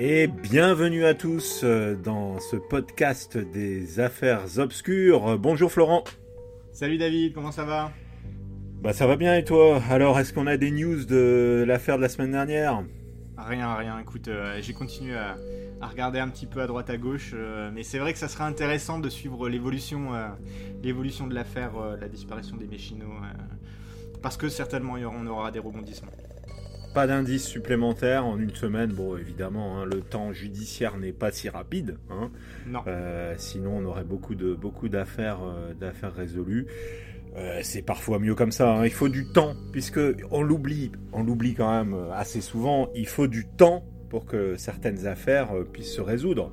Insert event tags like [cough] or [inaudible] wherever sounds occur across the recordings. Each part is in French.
et bienvenue à tous euh, dans ce podcast des affaires obscures. Bonjour Florent. Salut David, comment ça va? Bah ça va bien et toi? Alors est-ce qu'on a des news de l'affaire de la semaine dernière? Rien, rien. Écoute, euh, j'ai continué à, regarder un petit peu à droite à gauche, euh, mais c'est vrai que ça serait intéressant de suivre l'évolution, l'évolution de l'affaire, la disparition des Méchinots, parce que certainement on aura des rebondissements. Pas d'indices supplémentaires en une semaine. Bon, évidemment, hein, le temps judiciaire n'est pas si rapide. Hein. Non. Euh, sinon, on aurait beaucoup de beaucoup d'affaires euh, d'affaires résolues. Euh, c'est parfois mieux comme ça. Hein. Il faut du temps, puisque on l'oublie, on l'oublie quand même assez souvent. Il faut du temps pour que certaines affaires puissent se résoudre.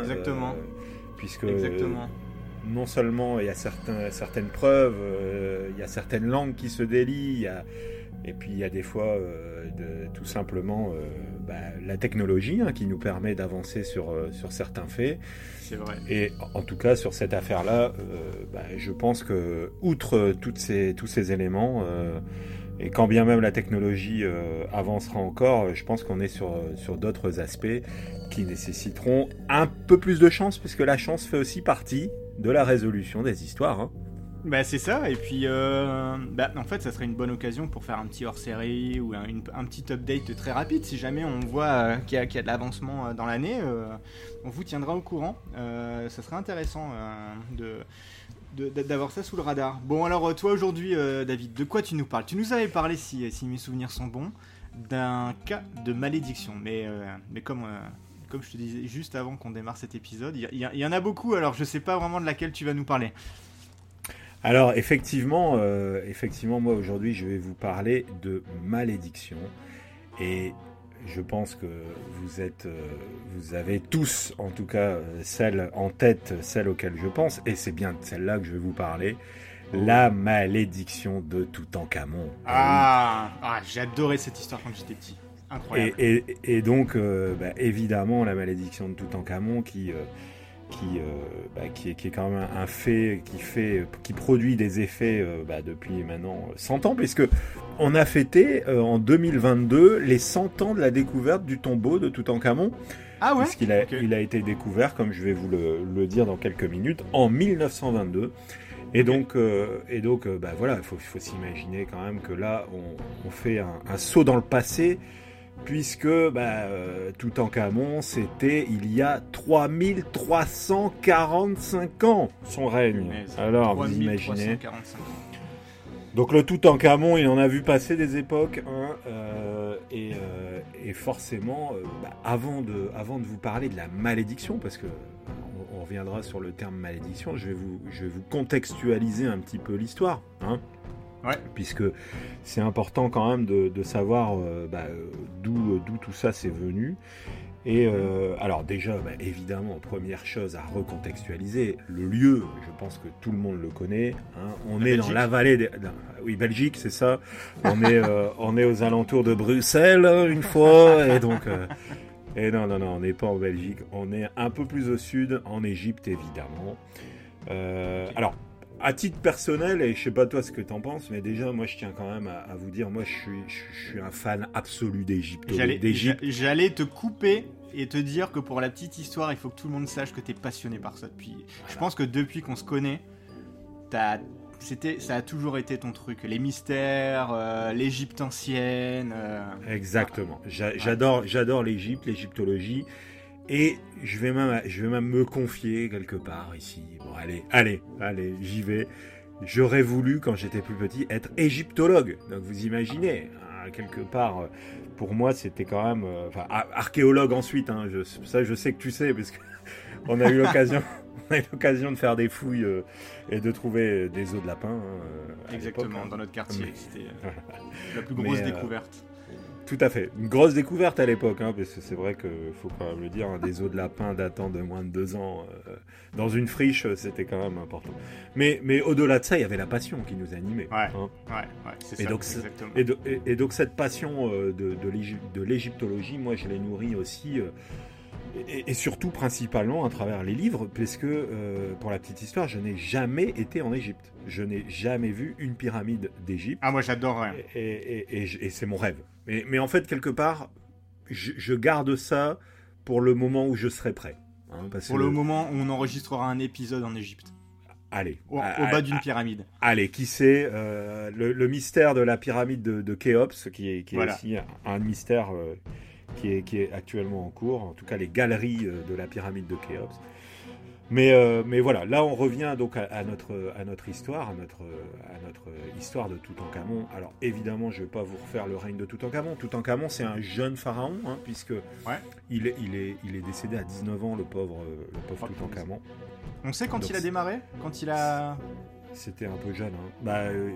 Exactement. puisque non seulement il y a certains, certaines preuves, il y a certaines langues qui se délient, il y a et puis il y a des fois euh, de, tout simplement euh, bah, la technologie hein, qui nous permet d'avancer sur, euh, sur certains faits. C'est vrai. Et en tout cas sur cette affaire-là, bah, je pense que outre toutes ces, tous ces éléments, et quand bien même la technologie avancera encore, je pense qu'on est sur, sur d'autres aspects qui nécessiteront un peu plus de chance, puisque la chance fait aussi partie de la résolution des histoires. Hein. Bah c'est ça, et puis euh, bah, en fait ça serait une bonne occasion pour faire un petit hors-série ou un, petit update très rapide. Si jamais on voit euh, qu'il y, a de l'avancement euh, dans l'année, on vous tiendra au courant. ça serait intéressant de, d'avoir ça sous le radar. Bon alors toi aujourd'hui David, de quoi tu nous parles? Tu nous avais parlé, si, mes souvenirs sont bons, d'un cas de malédiction, mais, mais comme comme je te disais juste avant qu'on démarre cet épisode, il y, y, en a beaucoup, alors je sais pas vraiment de laquelle tu vas nous parler. Alors effectivement, euh, effectivement, moi aujourd'hui, je vais vous parler de malédiction et je pense que vous êtes, euh, vous avez tous, en tout cas, euh, celle en tête, celle auquel je pense, et c'est bien de celle-là que je vais vous parler. La malédiction de Toutankhamon. Ah, ah j'ai adoré cette histoire quand j'étais petit. Incroyable. Et, donc, bah, évidemment, la malédiction de Toutankhamon qui qui, euh, bah, qui, est, qui, est, quand même un fait qui fait qui produit des effets euh, bah, depuis maintenant 100 ans puisque on a fêté euh, en 2022 les 100 ans de la découverte du tombeau de Toutankhamon. Ah ouais Puisqu'il a, il a été découvert, comme je vais vous le, le dire dans quelques minutes, en 1922. Et donc, et donc bah, voilà, il faut, faut s'imaginer quand même que là, on, on fait un, un, saut dans le passé puisque bah, euh, Toutankhamon, c'était il y a 3345 ans son règne. Alors, vous imaginez. Donc le Toutankhamon, il en a vu passer des époques, hein, euh, et, euh, et, forcément, bah, avant, de, avant de vous parler de la malédiction, parce que on, reviendra sur le terme malédiction, je vais vous, je vais vous contextualiser un petit peu l'histoire. Hein. Puisque c'est important quand même de, savoir euh, bah, d'où tout ça s'est venu. Et euh, alors déjà, bah, évidemment, première chose à recontextualiser, le lieu, je pense que tout le monde le connaît. Hein. on est dans la vallée, des... oui Belgique, c'est ça. On est, euh, [laughs] on est aux alentours de Bruxelles une fois, et donc, et non non non, on n'est pas en Belgique, on est un peu plus au sud, en Égypte évidemment. alors à titre personnel, et je sais pas toi ce que t'en penses, mais déjà, moi, je tiens quand même à, vous dire, moi, je suis, je, suis un fan absolu d'Égypte. J'allais te couper et te dire que pour la petite histoire, il faut que tout le monde sache que tu es passionné par ça depuis. Je pense que depuis qu'on se connaît, c'était, ça a toujours été ton truc. Les mystères, euh, l'Égypte ancienne. Euh, Exactement. J'adore, j'adore l'Égypte, l'égyptologie. Et je vais même, je vais même me confier quelque part ici. Bon, allez, allez, allez, j'y vais. J'aurais voulu, quand j'étais plus petit, être égyptologue. Donc vous imaginez, hein, quelque part, euh, pour moi, c'était quand même... Euh, enfin, archéologue ensuite, hein, je, ça je sais que tu sais, parce qu'on [laughs] a eu l'occasion... [laughs] on a eu l'occasion de faire des fouilles euh, et de trouver des os de lapin. Hein, Exactement, dans notre quartier. C'était [laughs] la plus grosse découverte. Tout à fait. Une grosse découverte à l'époque, hein, parce que c'est vrai qu'il faut quand même le dire, hein, des os de lapin datant de moins de deux ans euh, dans une friche, c'était quand même important. Mais, mais au-delà de ça, il y avait la passion qui nous animait. Ouais, hein. ouais, ouais c'est ça. Donc, et, et, donc cette passion euh, de, de l'égyptologie, moi je l'ai nourrie aussi. Euh, et, surtout principalement à travers les livres, parce que pour la petite histoire, je n'ai jamais été en Égypte. Je n'ai jamais vu une pyramide d'Égypte. Ah moi j'adorerais. Et, et c'est mon rêve. Mais, en fait, quelque part, je, garde ça pour le moment où je serai prêt. Hein, pour le moment où on enregistrera un épisode en Égypte. Allez. Au, bas d'une pyramide. Allez, qui sait euh, le, mystère de la pyramide de, Khéops, qui est, qui est aussi un, mystère euh, qui, est, qui est actuellement en cours. En tout cas, les galeries euh, de la pyramide de Khéops. Mais, euh, mais voilà, là on revient donc à, notre, à notre histoire, à notre, à notre histoire de Toutankhamon. Alors évidemment, je ne vais pas vous refaire le règne de Toutankhamon. Toutankhamon, c'est un jeune pharaon, hein, puisque il, est, il, est, il est décédé à 19 ans, le pauvre, le pauvre Toutankhamon. On sait quand il a démarré Quand il a... C'était un peu jeune. Hein. Bah, euh,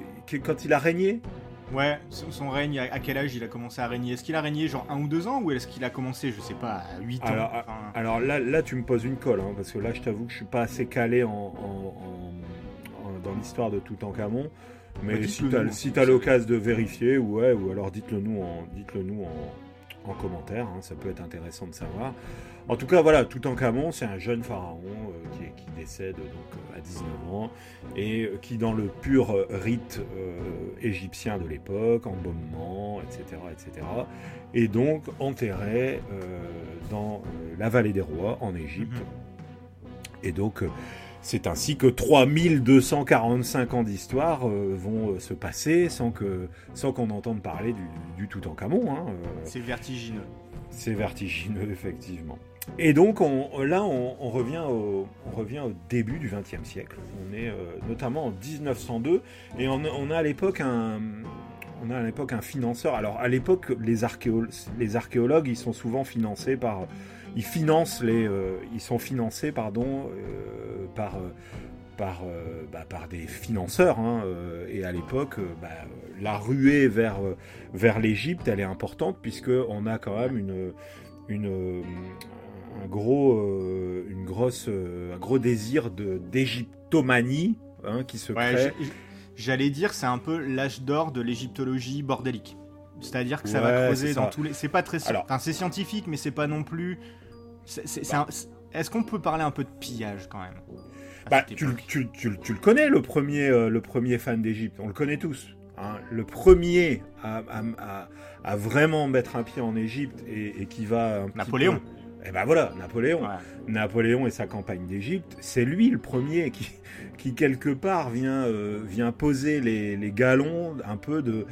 quand il a régné Ouais, son, règne, à quel âge il a commencé à régner? Est-ce qu'il a régné genre un ou deux ans ou est-ce qu'il a commencé, je sais pas, à 8 ans? Alors, là, là, tu me poses une colle, hein, parce que là, je t'avoue que je suis pas assez calé en, dans l'histoire de Toutankhamon. Mais bah, si tu as, l'occasion de vérifier, ouais, ou alors dites-le nous en, dites-le nous en, commentaire, hein, ça peut être intéressant de savoir. En tout cas, voilà, Toutankhamon, c'est un jeune pharaon euh, qui, qui, décède donc euh, à 19 ans et euh, qui, dans le pur rite égyptien de l'époque, embaumement, etc., etc., est donc enterré dans la vallée des rois en Égypte. Mhm. Et donc, c'est ainsi que 3245 ans d'histoire vont se passer sans que sans qu'on entende parler du, du Toutankhamon. Hein, c'est vertigineux. C'est vertigineux, [laughs] effectivement. Et donc là, on, revient au, début du XXe siècle. On est euh, notamment en 1902 et on, a à l'époque un, on a à l'époque un financeur. Alors à l'époque, les, archéologues, ils sont souvent financés par, ils financent les, euh, ils sont financés pardon euh, par par, bah, par des financeurs. Hein, et à l'époque, bah, la ruée vers, vers l'Égypte, elle est importante puisque on a quand même une, une, un gros, euh, une grosse, euh, un gros désir de d'égyptomanie hein, qui se crée. J'allais dire, c'est un peu l'âge d'or de l'égyptologie bordélique. C'est-à-dire que ça va creuser dans tous les. C'est pas très. Enfin, c'est scientifique, mais c'est pas non plus. Est-ce qu'on peut parler un peu de pillage quand même? Bah, tu, tu, tu, tu, le connais, le premier, euh, le premier fan d'Égypte. On le connaît tous. Hein. Le premier à, à, à, vraiment mettre un pied en Égypte et, qui va. Napoléon. Et eh ben voilà, Napoléon. Napoléon et sa campagne d'Égypte, c'est lui le premier qui, qui quelque part vient, euh, vient poser les, les, galons un peu de,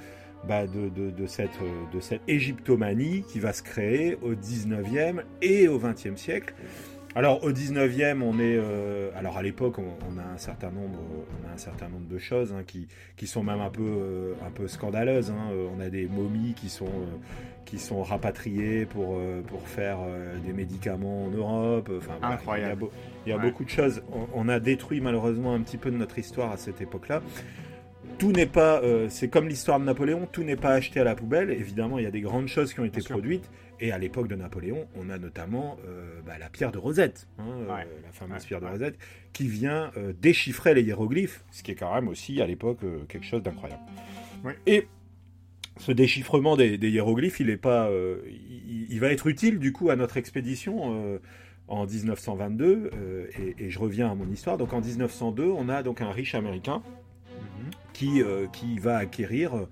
bah de, de, de, cette, de cette égyptomanie qui va se créer au 19e et au 20e siècle. Alors au 19e, on est euh, alors à l'époque, on, a un certain nombre, on a un certain nombre de choses hein, qui, qui sont même un peu euh, un peu scandaleuses. Hein. On a des momies qui sont qui sont rapatriés pour, euh, pour faire euh, des médicaments en Europe. Enfin, Incroyable. il y a, beaucoup de choses. On, a détruit malheureusement un petit peu de notre histoire à cette époque-là. Tout n'est pas, euh, c'est comme l'histoire de Napoléon, tout n'est pas acheté à la poubelle. Évidemment, il y a des grandes choses qui ont été produites. Et à l'époque de Napoléon, on a notamment bah, la pierre de Rosette, hein, la fameuse pierre de Rosette, qui vient déchiffrer les hiéroglyphes, ce qui est quand même aussi à l'époque quelque chose d'incroyable. Et ce déchiffrement des, hiéroglyphes, il est pas, euh, il, va être utile du coup à notre expédition euh, en 1922. Euh, et, je reviens à mon histoire. Donc en 1902, on a donc un riche américain mhm. qui, qui va acquérir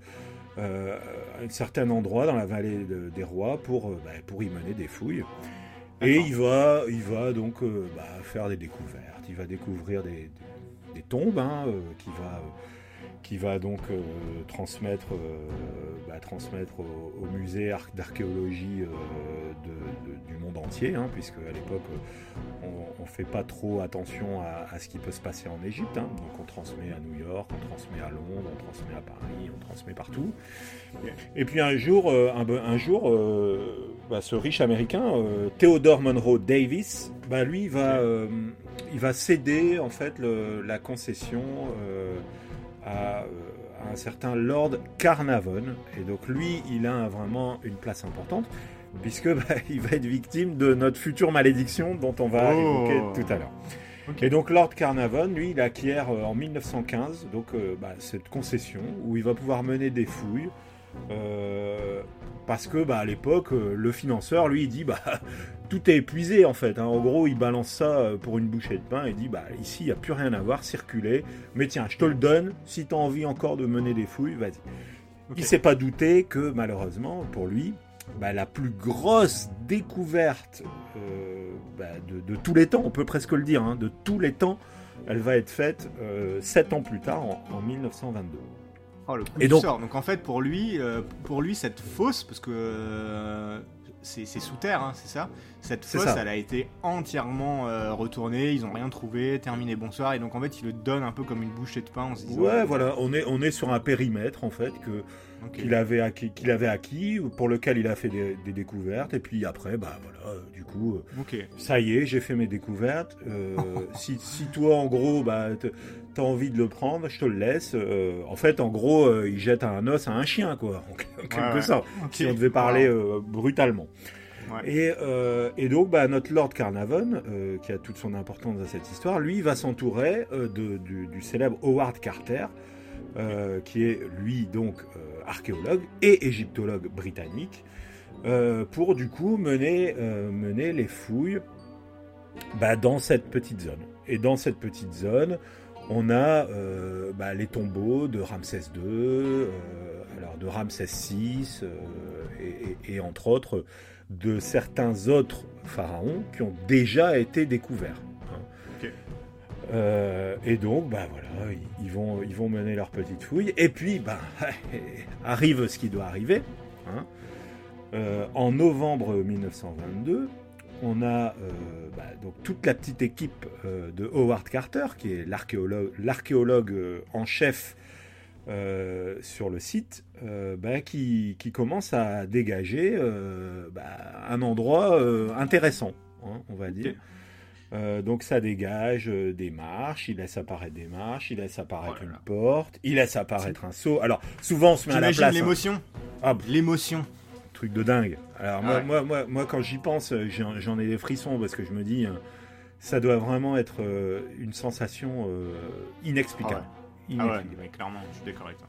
un certain endroit dans la vallée des rois pour, bah, pour y mener des fouilles. Et il va, il va donc bah, faire des découvertes. Il va découvrir des, tombes, hein, qui va qui va donc euh, transmettre, euh, bah, transmettre au, musée d'archéologie euh, du monde entier, hein, puisque à l'époque on ne fait pas trop attention à, ce qui peut se passer en Égypte. Hein. donc on transmet à New York, on transmet à Londres, on transmet à Paris, on transmet partout. Et puis un jour, un, jour bah, ce riche américain, Theodore Monroe Davis, bah, lui va, il va céder en fait la concession à, un certain Lord Carnavon. Et donc lui, il a vraiment une place importante, puisque [laughs] bah, il va être victime de notre future malédiction dont on va oh. évoquer tout à l'heure. Et donc Lord Carnavon, lui, il acquiert euh, en 1915 donc, euh, bah, cette concession où il va pouvoir mener des fouilles. Euh, parce que bah, à l'époque, le financeur, lui, il dit bah, [laughs] tout est épuisé en fait. Hein. En gros, il balance ça euh, pour une bouchée de pain et dit bah ici il n'y a plus rien à voir, circuler. Mais tiens, je te le donne. Si tu as envie encore de mener des fouilles, vas-y. Il Il s'est pas douté que malheureusement pour lui, bah, la plus grosse découverte bah, de, tous les temps, on peut presque le dire, hein, de tous les temps, elle va être faite sept ans plus tard, en, 1922. Le coup et donc, sort. donc en fait pour lui, pour lui cette fosse, parce que c'est sous terre, hein, c'est ça Cette fosse, elle a été entièrement euh, retournée, ils ont rien trouvé, terminé, bonsoir, et donc en fait, ils le donnent un peu comme une bouchée de pain en se disant. Ouais, voilà, on est, on est sur un périmètre en fait que qu'il avait acquis, qu'il avait acquis, pour lequel il a fait des, découvertes, et puis après, bah voilà, du coup, euh, ça y est, j'ai fait mes découvertes. Euh, [laughs] si, si, toi, en gros, bah t'as envie de le prendre, je te le laisse. en fait, en gros, il jette un os à un chien, quoi, en quelque sorte. Si on devait parler brutalement. Euh, et, donc, bah, notre Lord Carnarvon, euh, qui a toute son importance dans cette histoire, lui va s'entourer euh, du, célèbre Howard Carter, qui est lui donc archéologue et égyptologue britannique, pour du coup mener, mener les fouilles bah, dans cette petite zone. Et dans cette petite zone, on a bah, les tombeaux de Ramsès II, alors de Ramsès VI, et, et, entre autres de certains autres pharaons qui ont déjà été découverts. Hein. Euh, et donc, bah voilà, ils vont, ils vont mener leur petite fouille. Et puis, bah, [laughs] arrive ce qui doit arriver. Hein. Euh, en novembre 1922, on a euh, bah, donc toute la petite équipe de Howard Carter, qui est l'archéologue en chef euh, sur le site euh, bah, qui, commence à dégager euh, bah, un endroit intéressant, hein, on va dire. donc ça dégage des marches, il laisse apparaître des marches, il laisse apparaître oh une porte, il laisse apparaître un seau. Alors souvent on se met à la place. Hein. l'émotion. Ah, l'émotion. Truc de dingue. Alors moi, moi, moi, moi, quand j'y pense, j'en ai des frissons parce que je me dis, ça doit vraiment être une sensation inexplicable. Ah ah ouais, clairement, je suis d'accord avec toi.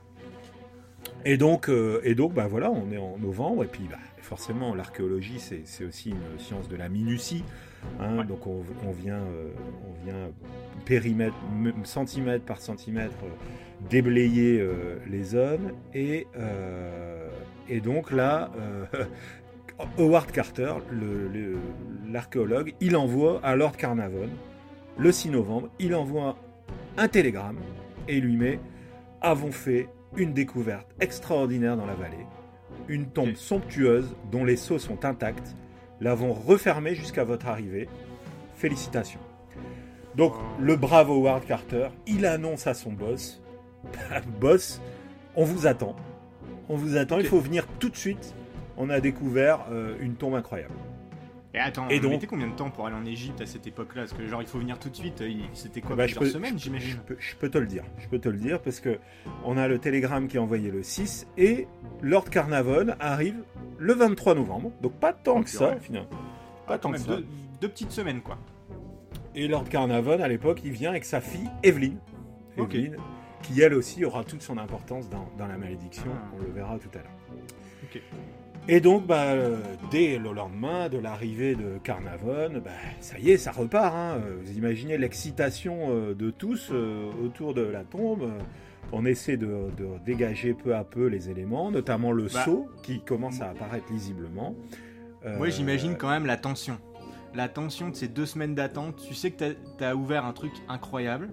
Et donc, euh, et donc bah voilà, on est en novembre, et puis bah, forcément, l'archéologie, c'est aussi une science de la minutie. Hein, donc, on, vient, euh, on vient périmètre, centimètre par centimètre, euh, déblayer les zones. Et, et donc là, [laughs] Howard Carter, l'archéologue, il envoie à Lord Carnarvon, le 6 novembre, il envoie un télégramme et lui met Avons fait une découverte extraordinaire dans la vallée, une tombe somptueuse dont les sceaux sont intacts, l'avons refermée jusqu'à votre arrivée. Félicitations. Donc le brave Howard Carter, il annonce à son boss [laughs] Boss, on vous attend. On vous attend, il faut venir tout de suite. On a découvert euh, une tombe incroyable. Et attends, et donc, combien de temps pour aller en Égypte à cette époque-là Parce que genre il faut venir tout de suite. C'était quoi bah, plusieurs semaines, j'imagine. Je, peux te le dire. Je peux te le dire parce que on a le télégramme qui est envoyé le 6 et Lord Carnarvon arrive le 23 novembre. Donc pas tant que ça, finalement. Pas tant que ça. Deux, petites semaines, quoi. Et Lord Carnarvon, à l'époque, il vient avec sa fille Evelyn. Evelyn, qui elle aussi aura toute son importance dans, dans la malédiction. Ah. On le verra tout à l'heure. Ok. Et donc, bah, dès le lendemain de l'arrivée de Carnavon, bah, ça y est, ça repart. Hein. Vous imaginez l'excitation euh, de tous euh, autour de la tombe. On essaie de, dégager peu à peu les éléments, notamment le bah, seau qui commence à apparaître lisiblement. Moi, euh, j'imagine quand même la tension. La tension de ces deux semaines d'attente. Tu sais que tu as, ouvert un truc incroyable.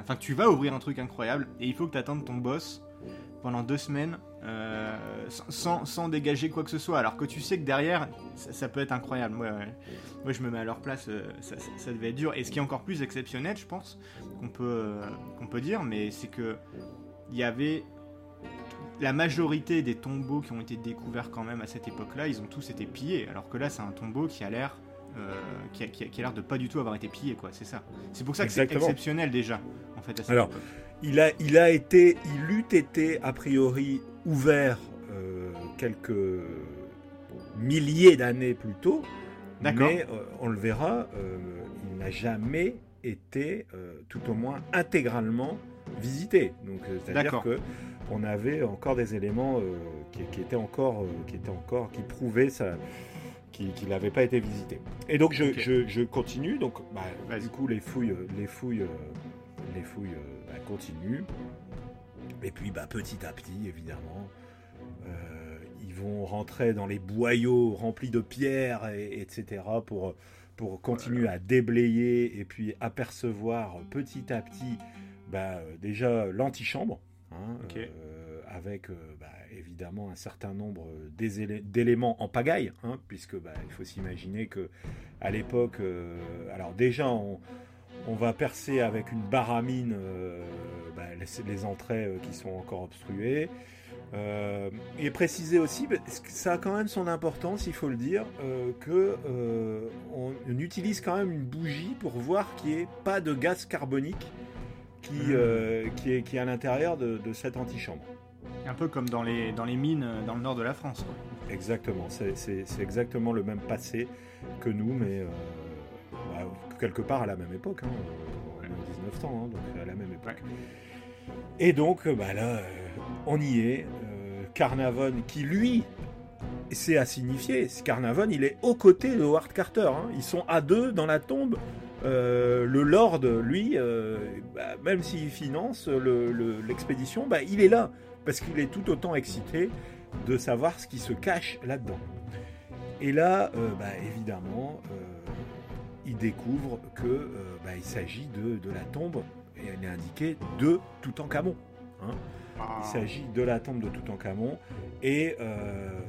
Enfin, tu vas ouvrir un truc incroyable et il faut que tu attendes ton boss pendant deux semaines euh, sans, dégager quoi que ce soit. Alors que tu sais que derrière, ça, peut être incroyable. Moi, moi, je me mets à leur place, euh, ça, devait être dur. Et ce qui est encore plus exceptionnel, je pense, qu'on peut, euh, qu'on peut dire, mais c'est que il y avait la majorité des tombeaux qui ont été découverts quand même à cette époque-là, ils ont tous été pillés. Alors que là, c'est un tombeau qui a l'air qui a, qui l'air de pas du tout avoir été pillé, quoi. C'est ça. C'est pour ça que c'est exceptionnel déjà, en fait. À cette Alors, il a, il a été, il eût été a priori ouvert euh, quelques milliers d'années plus tôt, mais euh, on le verra, euh, il n'a jamais été, tout au moins intégralement visité. Donc, c'est-à-dire que on avait encore des éléments qui, étaient encore, qui étaient encore, qui prouvaient ça qu'il n'avait pas été visité. Et donc je, continue. Donc bah, du coup les fouilles, les fouilles, les fouilles bah, continuent. Et puis bah, petit à petit, évidemment, euh, ils vont rentrer dans les boyaux remplis de pierres, et, etc., pour, pour continuer à déblayer et puis apercevoir petit à petit bah, déjà l'antichambre, hein, avec bah, évidemment un certain nombre d'éléments en pagaille, hein, puisque bah, il faut s'imaginer que à l'époque, alors déjà on, on va percer avec une baramine euh, bah, les, entrées euh, qui sont encore obstruées. Euh, et préciser aussi, que ça a quand même son importance, il faut le dire, que on, utilise quand même une bougie pour voir qu'il n'y ait pas de gaz carbonique qui, mmh. qui, est, qui est à l'intérieur de, cette antichambre. Un peu comme dans les, dans les mines dans le nord de la France. Exactement, c'est exactement le même passé que nous, mais quelque part à la même époque, hein, en 1900, hein, donc à la même époque. Et donc, euh, bah là, euh, on y est. Euh, Carnavon, qui lui, c'est à signifier, Carnavon, il est aux côtés de Howard Carter. Hein. Ils sont à deux dans la tombe. le Lord, lui, bah, même s'il finance l'expédition, bah, il est là parce qu'il est tout autant excité de savoir ce qui se cache là-dedans. Et là, bah, évidemment, il découvre que euh, bah, il s'agit de, de, la tombe, et elle est indiquée de Toutankhamon. Hein. Ah. Il s'agit de la tombe de Toutankhamon, et, euh,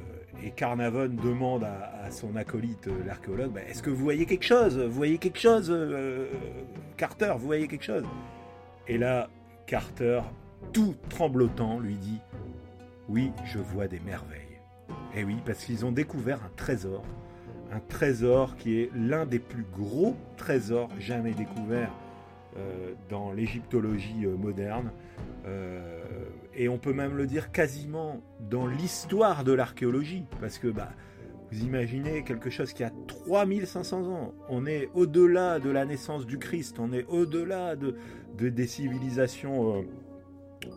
et Carnavon demande à, son acolyte, euh, l'archéologue, bah, est-ce que vous voyez quelque chose? Vous voyez quelque chose, Carter? Vous voyez quelque chose? Et là, Carter, tout tremblotant, lui dit, oui, je vois des merveilles. Et oui, parce qu'ils ont découvert un trésor un trésor qui est l'un des plus gros trésors jamais découverts euh, dans l'égyptologie euh, moderne. Euh, et on peut même le dire quasiment dans l'histoire de l'archéologie, parce que bah, vous imaginez quelque chose qui a 3500 ans. On est au-delà de la naissance du Christ, on est au-delà de, des civilisations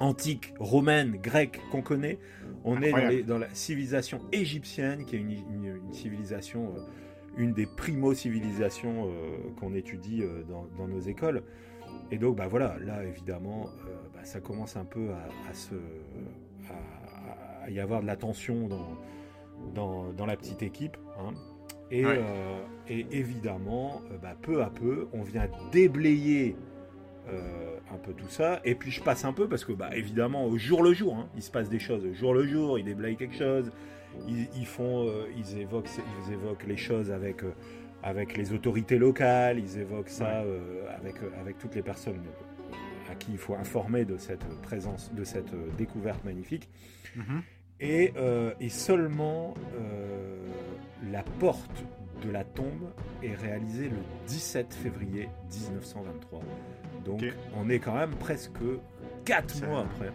antiques, romaines, grecques qu'on connaît. On est dans, la civilisation égyptienne, qui est une, civilisation, euh, une des primo-civilisations euh, qu'on étudie euh, dans, nos écoles. Et donc, bah voilà, là, évidemment, bah, ça commence un peu à, se, à, y avoir de la tension dans, dans, la petite équipe. Hein. Et, et, évidemment, bah, peu à peu, on vient déblayer euh, un peu tout ça. Et puis je passe un peu parce que, bah, évidemment, au jour le jour, hein, il se passe des choses. Au jour le jour, ils déblayent quelque chose. Ils, font, euh, ils, évoquent, ils évoquent les choses avec, euh, avec les autorités locales. Ils évoquent ça avec, avec toutes les personnes à qui il faut informer de cette présence, de cette découverte magnifique. Mm-hmm. Et, et, seulement la porte de la tombe est réalisée le 17 février 1923. Donc on est quand même presque 4 mois après.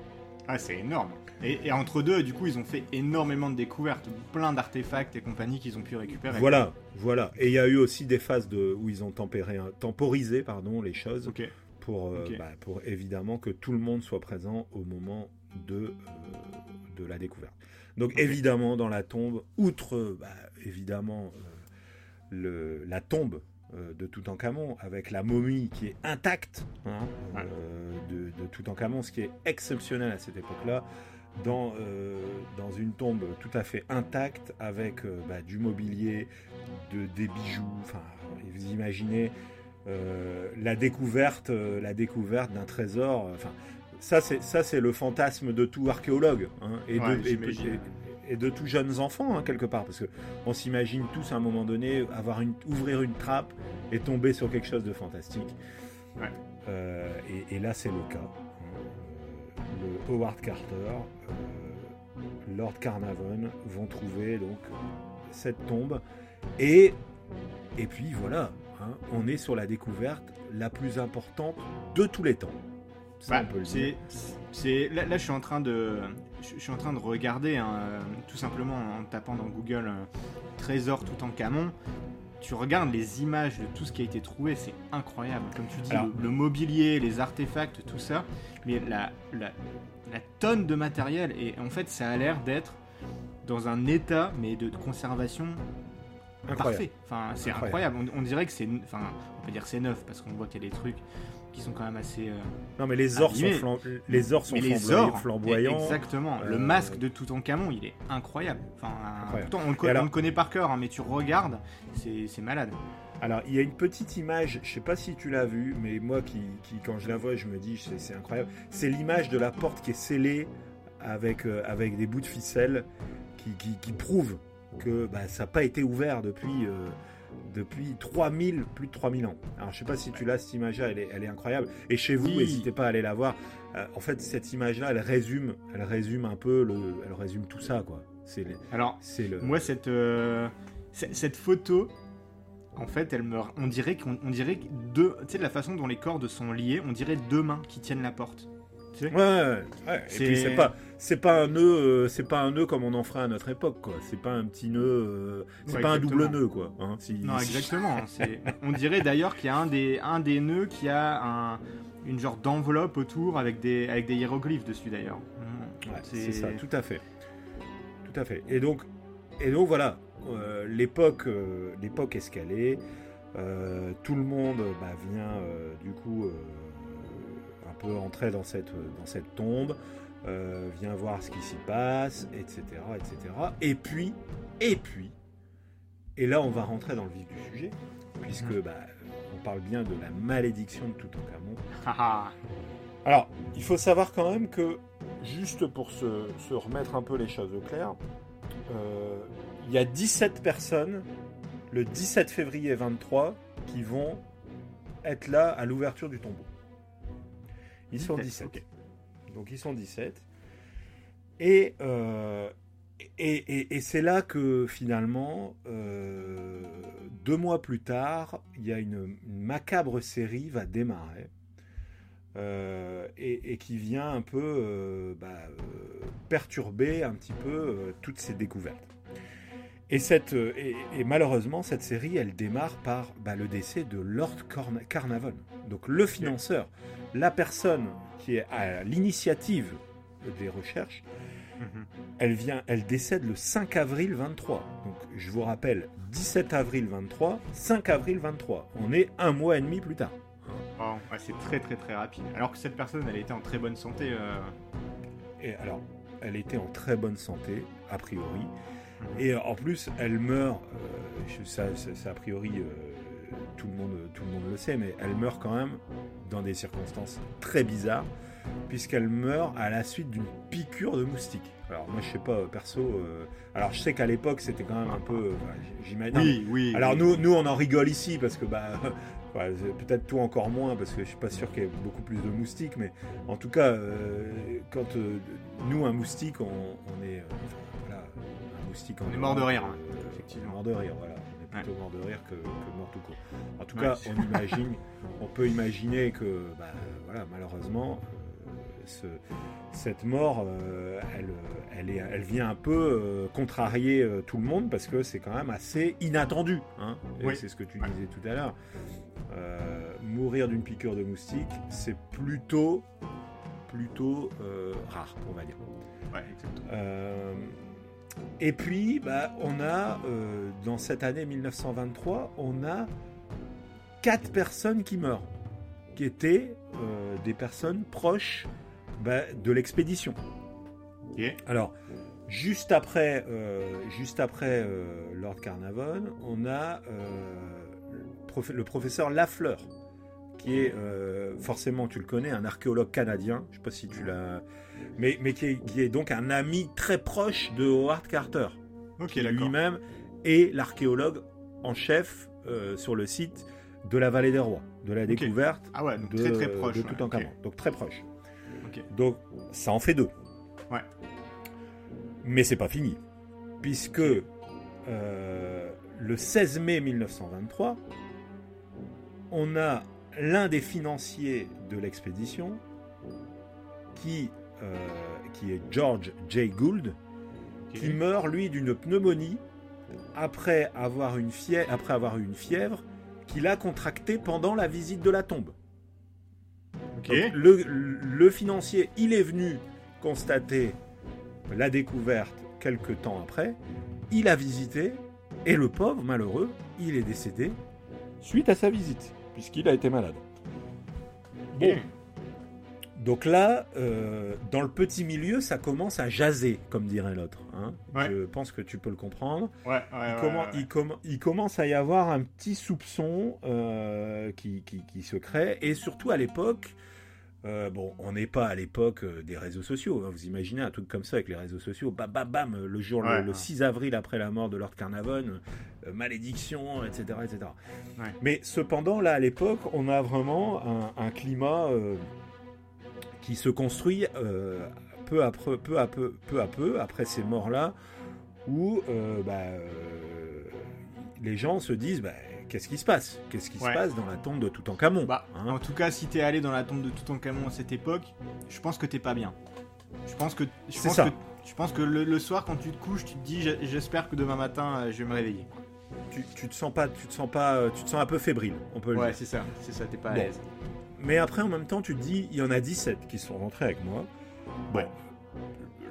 Ah, c'est énorme. Et, entre deux, du coup, ils ont fait énormément de découvertes, plein d'artefacts et compagnie qu'ils ont pu récupérer. Voilà, voilà. Et il y a eu aussi des phases de, où ils ont tempéré, temporisé pardon, les choses pour, euh, bah, pour évidemment que tout le monde soit présent au moment de, euh, de la découverte. Donc évidemment, dans la tombe, outre bah, évidemment euh, le, la tombe de Toutankhamon, avec la momie qui est intacte hein, euh, de, de Toutankhamon, ce qui est exceptionnel à cette époque-là, dans, euh, dans une tombe tout à fait intacte, avec bah, du mobilier, de, des bijoux, enfin, vous imaginez la découverte, la découverte d'un trésor, enfin, ça c'est ça c'est le fantasme de tout archéologue hein, et, de, et de tous jeunes enfants, hein, quelque part, parce qu'on s'imagine tous à un moment donné avoir une, ouvrir une trappe et tomber sur quelque chose de fantastique. Euh, et, là, c'est le cas. Hein. Le Howard Carter, euh, Lord Carnarvon vont trouver donc cette tombe et et puis voilà, hein, on est sur la découverte la plus importante de tous les temps. C'est, là, là, je suis en train de, je, suis en train de regarder, hein, euh, tout simplement en tapant dans Google euh, Trésor tout en camon. Tu regardes les images de tout ce qui a été trouvé, c'est incroyable. Comme tu dis, le, mobilier, les artefacts, tout ça. Mais la, la, tonne de matériel, et en fait, ça a l'air d'être dans un état, mais de, conservation parfait. Enfin, c'est incroyable. On, dirait que c'est, enfin, on peut dire c'est neuf parce qu'on voit qu'il y a des trucs qui sont quand même assez. non, mais les ors sont, les ors sont les flamboyants. Exactement. Le masque de Toutankhamon, il est incroyable. Enfin, Pourtant, on le, connaît par cœur, hein, mais tu regardes, c'est malade. Alors, il y a une petite image, je sais pas si tu l'as vue, mais moi, qui, quand je la vois, je me dis, c'est incroyable. C'est l'image de la porte qui est scellée avec, euh, avec des bouts de ficelle qui, qui, prouvent que bah, ça n'a pas été ouvert depuis, euh, depuis 3000, plus de 3000 ans. Alors, je sais pas si tu l'as, cette image-là, elle est, elle est incroyable. Et chez vous, n'hésitez pas à aller la voir. Euh, en fait, cette image-là, elle résume, elle résume un peu, le, elle résume tout ça, quoi. C'est Alors, c'est le... moi, cette, cette photo, en fait, elle meurt. On dirait qu'on dirait deux. Tu sais, la façon dont les cordes sont liées, on dirait deux mains qui tiennent la porte. Tu sais ouais, ouais, ouais. Et puis c'est pas, c'est pas un nœud, euh, c'est pas un nœud comme on en ferait à notre époque, quoi. C'est pas un petit nœud, euh, c'est pas un double nœud, quoi. Hein, non, exactement. [laughs] on dirait d'ailleurs qu'il y a un des, un des nœuds qui a un, une genre d'enveloppe autour avec des, avec des hiéroglyphes dessus, d'ailleurs. c'est ça, tout à fait, tout à fait. Et donc, et donc voilà, euh, l'époque, euh, l'époque escalée, euh, tout le monde bah, vient du coup peu entrer dans cette, dans cette tombe, vient voir ce qui s'y passe, etc., etc. Et puis, et puis, et là on va rentrer dans le vif du sujet, puisque mhm. bah, on parle bien de la malédiction de Toutankhamon. Alors, il faut savoir quand même que, juste pour se, se remettre un peu les choses au clair, euh, il y a 17 personnes le 17 février 23 qui vont être là à l'ouverture du tombeau. Ils sont 17. Donc ils sont 17. Euh, et, et, c'est là que finalement, euh, deux mois plus tard, il y a une, macabre série va démarrer. Euh, et, qui vient un peu bah, perturber un petit peu toutes ces découvertes. Et, cette, et, malheureusement, cette série, elle démarre par bah, le décès de Lord Carnavon. Donc le financeur, la personne qui est à l'initiative des recherches, mhm. elle, vient, elle décède le 5 avril 23. Donc je vous rappelle, 17 avril 23, 5 avril 23. On est un mois et demi plus tard. Oh, c'est très très très rapide. Alors que cette personne, elle était en très bonne santé. Euh. Et alors, elle était en très bonne santé, a priori. Et euh, en plus, elle meurt, euh, ça, a priori, euh, tout, le monde, tout le monde le sait, mais elle meurt quand même dans des circonstances très bizarres, puisqu'elle meurt à la suite d'une piqûre de moustique. Alors moi je sais pas perso. alors je sais qu'à l'époque c'était quand même un peu. J'imagine. Oui, oui. Alors nous, nous on en rigole ici parce que bah [laughs] peut-être tout encore moins parce que je suis pas sûr qu'il y ait beaucoup plus de moustiques, mais en tout cas quand nous un moustique on, est on, est mort de rire, hein, effectivement. Mort de rire, voilà. Plutôt mort de rire que, mort tout court. En tout cas, on imagine, [laughs] on peut imaginer que, bah, voilà, malheureusement, euh, cette mort, euh, elle, elle, est, elle vient un peu euh, contrarier tout le monde parce que c'est quand même assez inattendu. Hein C'est ce que tu disais tout à l'heure. mourir d'une piqûre de moustique, c'est plutôt, plutôt rare, on va dire. Ouais, exactement. Et puis, bah, on a, euh, dans cette année 1923, on a quatre personnes qui meurent, qui étaient euh, des personnes proches bah, de l'expédition. Alors, juste après, euh, juste après Lord Carnavon, on a le professeur Lafleur, qui est forcément, tu le connais, un archéologue canadien. Je ne sais pas si tu l'as mais, mais qui, est, donc un ami très proche de Howard Carter. qui lui-même est l'archéologue en chef euh, sur le site de la Vallée des Rois, de la découverte ah ouais, de, très, très proche, de tout okay. Donc très proche. Donc ça en fait deux. Ouais. Mais c'est pas fini. Puisque euh, le 16 mai 1923, on a l'un des financiers de l'expédition qui euh, qui est George J. Gould, qui meurt lui d'une pneumonie après avoir, une fièvre, après avoir eu une fièvre qu'il a contractée pendant la visite de la tombe. le, le, financier, il est venu constater la découverte quelques temps après, il a visité, et le pauvre, malheureux, il est décédé suite à sa visite, puisqu'il a été malade. Bon. Donc là, euh, dans le petit milieu, ça commence à jaser, comme dirait l'autre. Hein. Je pense que tu peux le comprendre. Ouais, il, il, commence à y avoir un petit soupçon euh, qui, qui, se crée. Et surtout à l'époque, euh, bon, on n'est pas à l'époque des réseaux sociaux. Hein. Vous imaginez un truc comme ça avec les réseaux sociaux. Bam, bam, bam, le jour, le, 6 avril après la mort de Lord Carnarvon, malédiction, etc. etc. Mais cependant, là, à l'époque, on a vraiment un, un climat qui se construit euh, peu, à peu, peu, à peu, peu à peu après ces morts-là, où euh, bah, euh, les gens se disent bah, qu'est-ce qui se passe? Qu'est-ce qui se passe dans la tombe de Toutankhamon bah, hein? En tout cas, si t'es allé dans la tombe de Toutankhamon à cette époque, je pense que t'es pas bien. Je pense que je pense que je pense que le, soir quand tu te couches, tu te dis j'espère que demain matin je vais me réveiller. Tu, tu, te sens pas, tu te sens pas, tu te sens un peu fébrile, on peut le ouais, c'est ça, c'est ça, t'es pas à l'aise. Mais après, en même temps, tu te dis, il y en a 17 qui sont rentrés avec moi. Bon.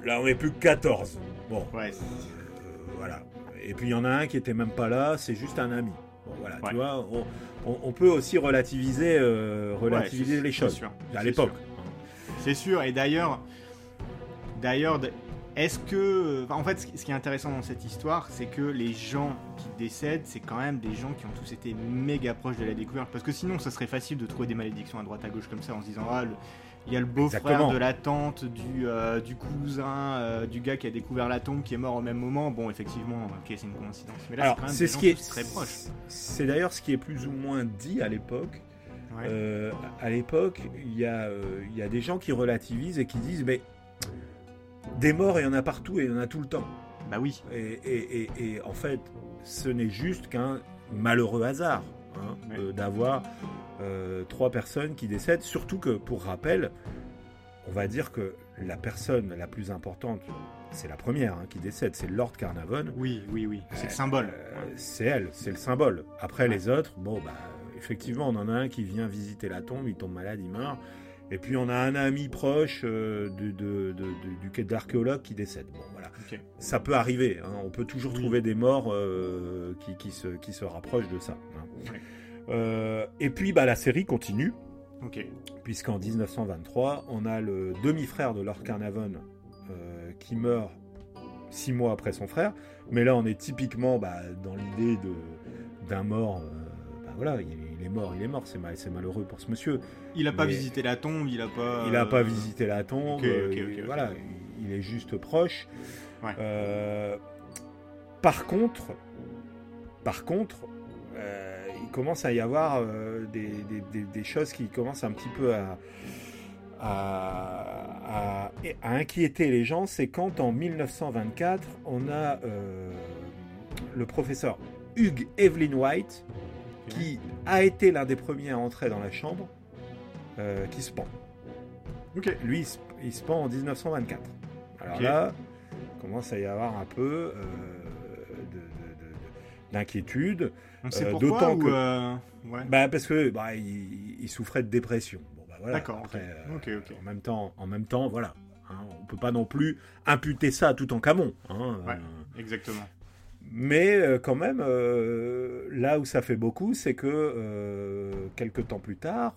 Là, on est plus que 14. Bon. Ouais. Euh, voilà. Et puis, il y en a un qui était même pas là, c'est juste un ami. Bon, voilà, tu vois, on, peut aussi relativiser, euh, relativiser les choses. À l'époque. C'est sûr. Et d'ailleurs, d'ailleurs, est-ce que. En fait, ce qui est intéressant dans cette histoire, c'est que les gens qui décèdent, c'est quand même des gens qui ont tous été méga proches de la découverte. Parce que sinon, ça serait facile de trouver des malédictions à droite à gauche comme ça en se disant Ah, il y a le beau-frère de la tante, du, euh, du cousin, euh, du gars qui a découvert la tombe qui est mort au même moment. Bon, effectivement, ok, c'est une coïncidence. Mais là, c'est ce qui est très proche. C'est d'ailleurs ce qui est plus ou moins dit à l'époque. Euh, à l'époque, il y, a, il y a des gens qui relativisent et qui disent Mais des morts, il y en a partout et il y en a tout le temps. Bah oui. Et, en fait, ce n'est juste qu'un malheureux hasard hein, d'avoir trois personnes qui décèdent. Surtout que, pour rappel, on va dire que la personne la plus importante, c'est la première hein, qui décède, c'est Lord Carnavon. Oui, oui, oui. C'est le symbole. Euh, c'est elle, c'est le symbole. Après les autres, bon, bah, effectivement, on en a un qui vient visiter la tombe, il tombe malade, il meurt. Et puis on a un ami proche euh, de, du quai d'archéologue qui décède. Bon, voilà. Ça peut arriver. Hein. On peut toujours trouver des morts euh, qui, qui, se, qui se rapprochent de ça. Hein. Euh, et puis bah, la série continue. Puisqu'en 1923, on a le demi-frère de Lord Carnarvon qui meurt six mois après son frère. Mais là, on est typiquement bah, dans l'idée d'un mort. Bah, voilà, il est mort, il est mort, c'est mal, malheureux pour ce monsieur. Il a pas visité la tombe, il a pas. Il a pas visité la tombe. Euh, voilà, il est juste proche. Euh, par contre, par contre, euh, il commence à y avoir des, choses qui commencent un petit peu à, à, inquiéter les gens. C'est quand en 1924, on a le professeur Hugh Evelyn White qui a été l'un des premiers à entrer dans la chambre, euh, qui se pend. Ok. Lui, il se, pend en 1924. Alors là, commence à y avoir un peu euh, d'inquiétude. Sait euh, d'autant que, euh, bah, parce que bah, il, souffrait de dépression. Bon, bah, voilà. D'accord. En même temps, en même temps, voilà. Hein, on peut pas non plus imputer ça à tout en camon. Hein, ouais, exactement. Mais euh, quand même, euh, là où ça fait beaucoup, c'est que euh, quelques temps plus tard,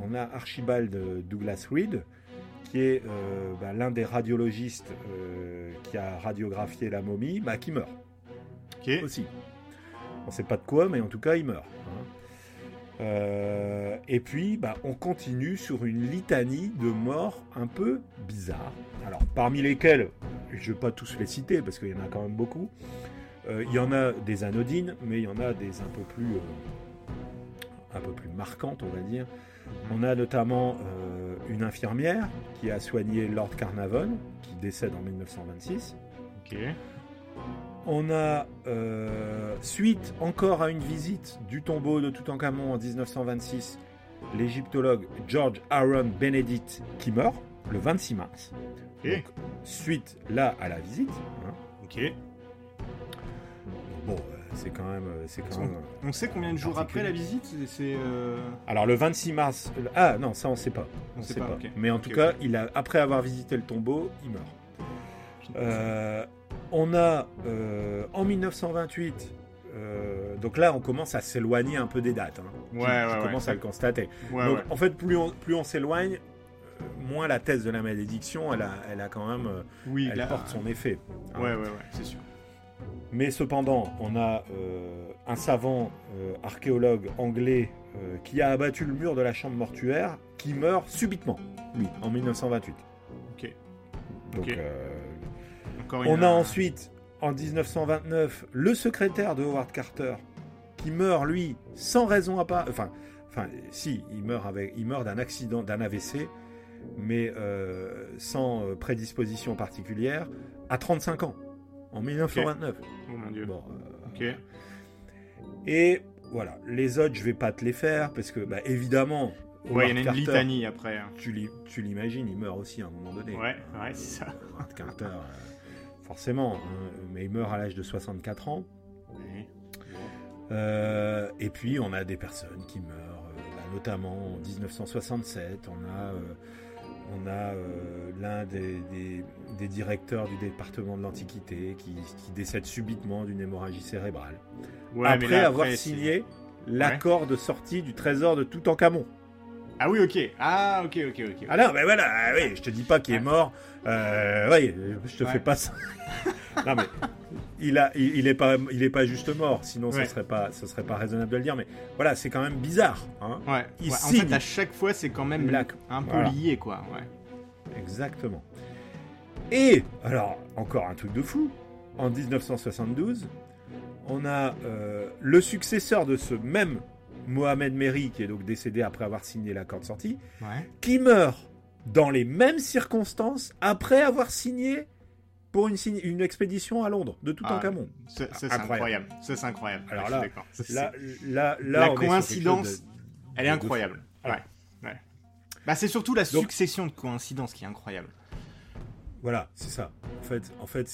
on a Archibald Douglas Reed, qui est bah, l'un des radiologistes qui a radiographié la momie, bah, qui meurt. Okay. Aussi. On ne sait pas de quoi, mais en tout cas, il meurt. Hein. et puis, bah, on continue sur une litanie de morts un peu bizarres. Alors, parmi lesquels, je ne vais pas tous les citer parce qu'il y en a quand même beaucoup. Euh, il y en a des anodines, mais il y en a des un peu plus, euh, un peu plus marquantes, on va dire. On a notamment euh, une infirmière qui a soigné Lord Carnarvon, qui décède en 1926. Ok. On a, suite encore à une visite du tombeau de Toutankhamon en 1926, l'égyptologue George Aaron Benedict qui meurt le 26 mars. Donc, suite là à la visite. Hein. ok. Bon, euh, c'est quand même. Euh, c'est quand même on sait combien de jours après la visite C'est. Euh, Alors le 26 mars. Ah non, ça on sait pas. On, sait, pas. Mais en tout cas, il a après avoir visité le tombeau, il meurt. On a en 1928 donc là, on commence à s'éloigner un peu des dates. Hein. Ouais, ouais, tu commences à le constater. donc, en fait, plus on, plus on s'éloigne, moins la thèse de la malédiction, elle a, elle a quand même, oui, elle porte son effet. Hein. Ouais, ouais, ouais, c'est sûr. Mais cependant, on a un savant archéologue anglais qui a abattu le mur de la chambre mortuaire, qui meurt subitement, lui, en 1928. Ok. Donc, on a ensuite en 1929 le secrétaire de Howard Carter qui meurt lui sans raison à pas enfin enfin si il meurt avec il meurt d'un accident d'un AVC mais euh, sans euh, prédisposition particulière à 35 ans en 1929 oh mon dieu bon, euh, et voilà les autres je vais pas te les faire parce que bah, évidemment Ouais, il y en a une litanie après. Hein. Tu l'imagines, il meurt aussi à un moment donné. Ouais, ouais, c'est ça. Howard Carter, forcément, hein, mais il meurt à l'âge de 64 ans. Euh, et puis on a des personnes qui meurent, euh, bah, notamment en 1967, on a, euh, on a l'un des, directeurs du département de l'Antiquité qui, décède subitement d'une hémorragie cérébrale. après avoir signé l'accord de sortie du trésor de Toutankhamon. Ah oui, ok. Ah, ok, ok, ok. Ah non, mais voilà, ah oui, je te dis pas qu'il est mort. Euh, oui, je te fais pas ça. [laughs] non, mais il, a, il, est pas, il est pas juste mort, sinon ce serait pas, ce serait pas raisonnable de le dire. Mais voilà, c'est quand même bizarre. Hein. Ouais. En fait, à chaque fois, c'est quand même un peu lié, quoi. Ouais. Exactement. Et alors, encore un truc de fou. En 1972, on a euh, le successeur de ce même Mohamed Meri, qui est donc décédé après avoir signé l'accord de sortie, qui meurt dans les mêmes circonstances après avoir signé pour une, une expédition à Londres de tout ah, Toutankhamon. c'est incroyable. C'est incroyable. Alors là, là, la coïncidence, elle est incroyable. Ouais. Bah, c'est surtout la succession de coïncidences qui est incroyable. Voilà, c'est ça. En fait, en fait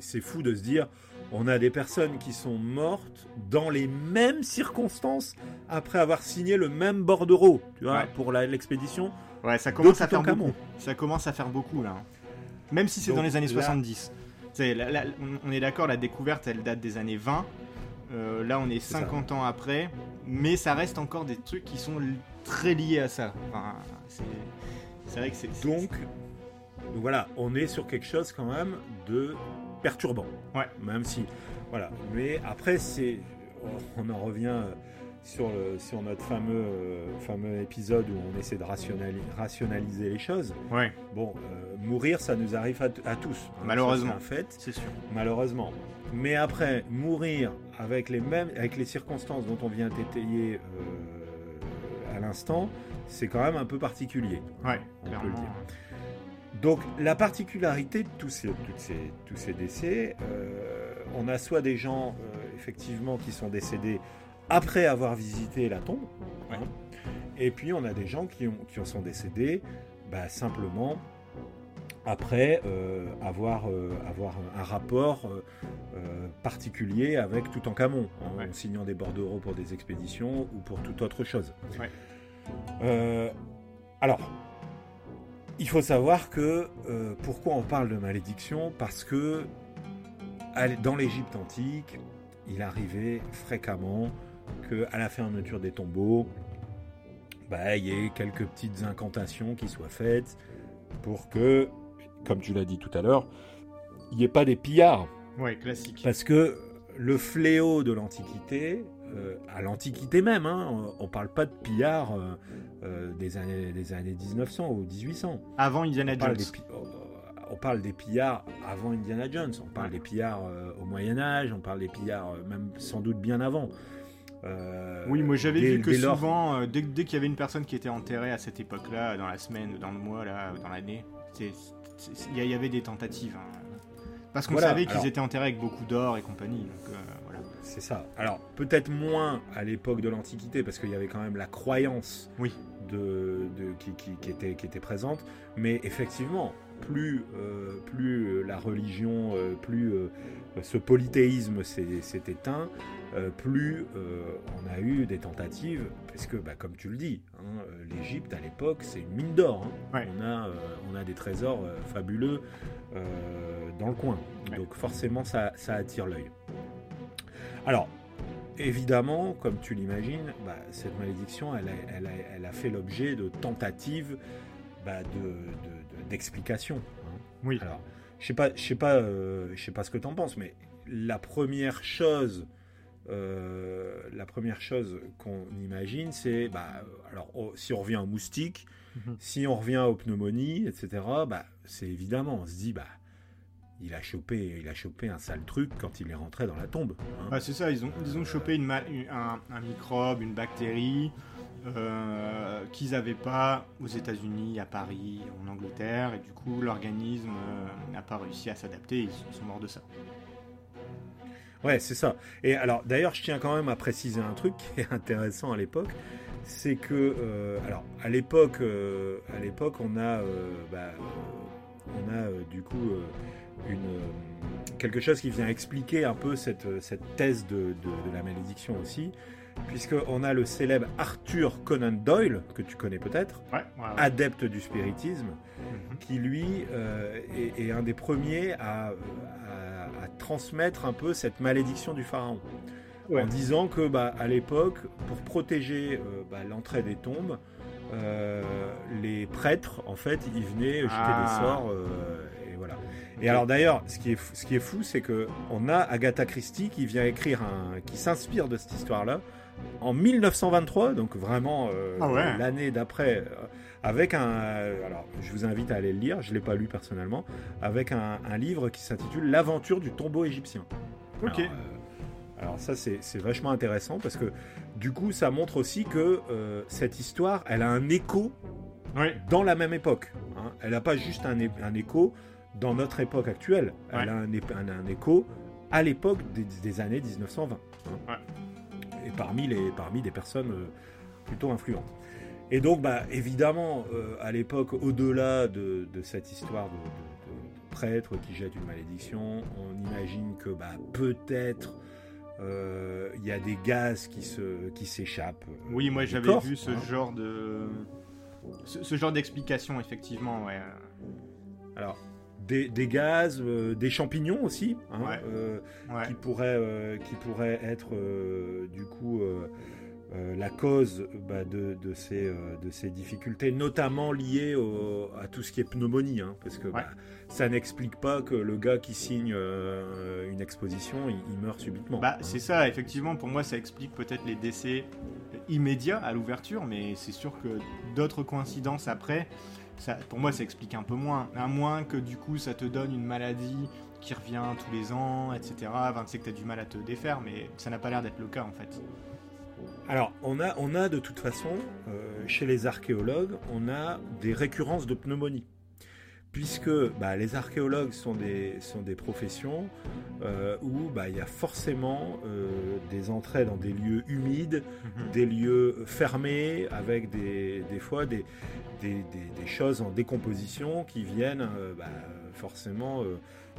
c'est fou de se dire on a des personnes qui sont mortes dans les mêmes circonstances après avoir signé le même bordereau, tu vois, pour l'expédition. Ouais, ça commence à faire beaucoup. Ça commence à faire beaucoup là. Même si c'est dans les années 70. on est d'accord, la découverte elle date des années 20. Euh, là, on est 50 ans après, mais ça reste encore des trucs qui sont très liés à ça. c'est vrai que c'est. Donc, voilà, on est sur quelque chose quand même de perturbant. Ouais. Même si, voilà. Mais après, c'est, on en revient sur, le, sur notre fameux, euh, fameux épisode où on essaie de rationaliser, rationaliser les choses. Ouais. Bon, euh, mourir, ça nous arrive à, tous. Malheureusement. En fait, c'est sûr. Malheureusement. Mais après, mourir avec les mêmes, avec les circonstances dont on vient d'étayer euh, à l'instant, c'est quand même un peu particulier. Ouais, on peut le dire. Donc la particularité de tous ces, ces, tous ces décès, euh, on a soit des gens euh, effectivement qui sont décédés après avoir visité la tombe, hein, et puis on a des gens qui, ont, qui sont décédés bah, simplement après euh, avoir, avoir un rapport particulier avec Toutankhamon, en, en signant des bordereaux pour des expéditions ou pour toute autre chose. alors, il faut savoir que euh, pourquoi on parle de malédiction? Parce que dans l'Égypte antique, il arrivait fréquemment que à la fermeture des tombeaux, bah, il y ait quelques petites incantations qui soient faites pour que, comme tu l'as dit tout à l'heure, il n'y ait pas des pillards. Ouais, classique. Parce que le fléau de l'Antiquité, euh, à l'Antiquité même, hein, on ne parle pas de pillards euh, euh, des, années, des années 1900 ou 1800. Avant Indiana Jones. on parle des pillards avant Indiana Jones, on parle des pillards au Moyen Âge, on parle des pillards même sans doute bien avant. oui, moi j'avais vu que souvent, dès, dès qu'il y avait une personne qui était enterrée à cette époque-là, dans la semaine, dans le mois, là, dans l'année, il y, avait des tentatives. Hein. Parce qu'on savait qu'ils étaient enterrés avec beaucoup d'or et compagnie. Donc, c'est ça. Alors, peut-être moins à l'époque de l'Antiquité, parce qu'il y avait quand même la croyance oui. de, qui, était, qui était présente. Mais effectivement, plus, euh, plus la religion, euh, plus euh, ce polythéisme s'est éteint, plus on a eu des tentatives, parce que, bah, comme tu le dis, hein, l'Égypte à l'époque, c'est une mine d'or. Hein. On, a, on a des trésors fabuleux dans le coin. Donc forcément, ça, ça attire l'œil. Alors, évidemment, comme tu l'imagines, bah, cette malédiction, elle a, elle a, elle a fait l'objet de tentatives bah, d'explications. De, hein. Oui. Alors, je sais pas, je sais pas, euh, je sais pas ce que tu en penses, mais la première chose, euh, la première chose qu'on imagine, c'est, bah, alors, oh, si on revient au moustique, mhm. si on revient aux pneumonies, etc., bah, c'est évidemment, on se dit, bah, il a chopé, il a chopé un sale truc quand il est rentré dans la tombe. Hein. Ah, c'est ça, ils ont, ils ont chopé une un, un, microbe, une bactérie euh, qu'ils n'avaient pas aux États-Unis, à Paris, en Angleterre, et du coup l'organisme euh, n'a pas réussi à s'adapter, ils sont morts de ça. Ouais, c'est ça. Et alors, d'ailleurs, je tiens quand même à préciser un truc qui est intéressant à l'époque, c'est que, euh, alors, à l'époque, à l'époque, on a, bah, on a du coup une, quelque chose qui vient expliquer un peu cette, cette thèse de, la malédiction aussi, puisqu'on a le célèbre Arthur Conan Doyle, que tu connais peut-être, adepte du spiritisme, mhm. qui lui euh, est, un des premiers à, transmettre un peu cette malédiction du pharaon. En disant que bah, à l'époque, pour protéger euh, bah, l'entrée des tombes, euh, les prêtres, en fait, ils venaient jeter des ah. sorts et alors d'ailleurs, ce qui est ce qui est fou, c'est que on a Agatha Christie qui vient écrire un, qui s'inspire de cette histoire-là en 1923, donc vraiment euh, ah l'année d'après, euh, avec un. alors, je vous invite à aller le lire. Je l'ai pas lu personnellement, avec un, livre qui s'intitule L'aventure du tombeau égyptien. Ok. Alors, euh, ça, c'est vachement intéressant parce que du coup, ça montre aussi que cette histoire, elle a un écho dans la même époque. Hein. Elle n'a pas juste un, un écho dans notre époque actuelle. Elle a un, un, écho à l'époque des, années 1920. Hein. Et parmi, les, parmi des personnes euh, plutôt influentes. Et donc, bah, évidemment, euh, à l'époque, au-delà de, cette histoire de, prêtre qui jette une malédiction, on imagine que bah, peut-être euh, il y a des gaz qui se qui s'échappent. oui, moi j'avais vu ce hein. genre de ce, genre d'explication effectivement. Ouais. Alors des, gaz, euh, des champignons aussi, hein, euh, qui pourraient euh, qui pourraient être du coup la cause bah, de, ces, de ces difficultés, notamment liées à tout ce qui est pneumonie, hein, parce que bah, ça n'explique pas que le gars qui signe une exposition, il, meurt subitement. Bah, C'est ça, effectivement, pour moi, ça explique peut-être les décès immédiats à l'ouverture, mais c'est sûr que d'autres coïncidences après, pour moi, ça explique un peu moins. À moins que du coup, ça te donne une maladie qui revient tous les ans, etc. Enfin, tu sais que tu as du mal à te défaire, mais ça n'a pas l'air d'être le cas en fait. Alors, on a, on a de toute façon, euh, chez les archéologues, on a des récurrences de pneumonie puisque bah, les archéologues sont des, sont des professions euh, où bah, il y a forcément euh, des entrées dans des lieux humides, mhm. des lieux fermés, avec des, des fois des, des, des, choses en décomposition qui viennent euh, bah, forcément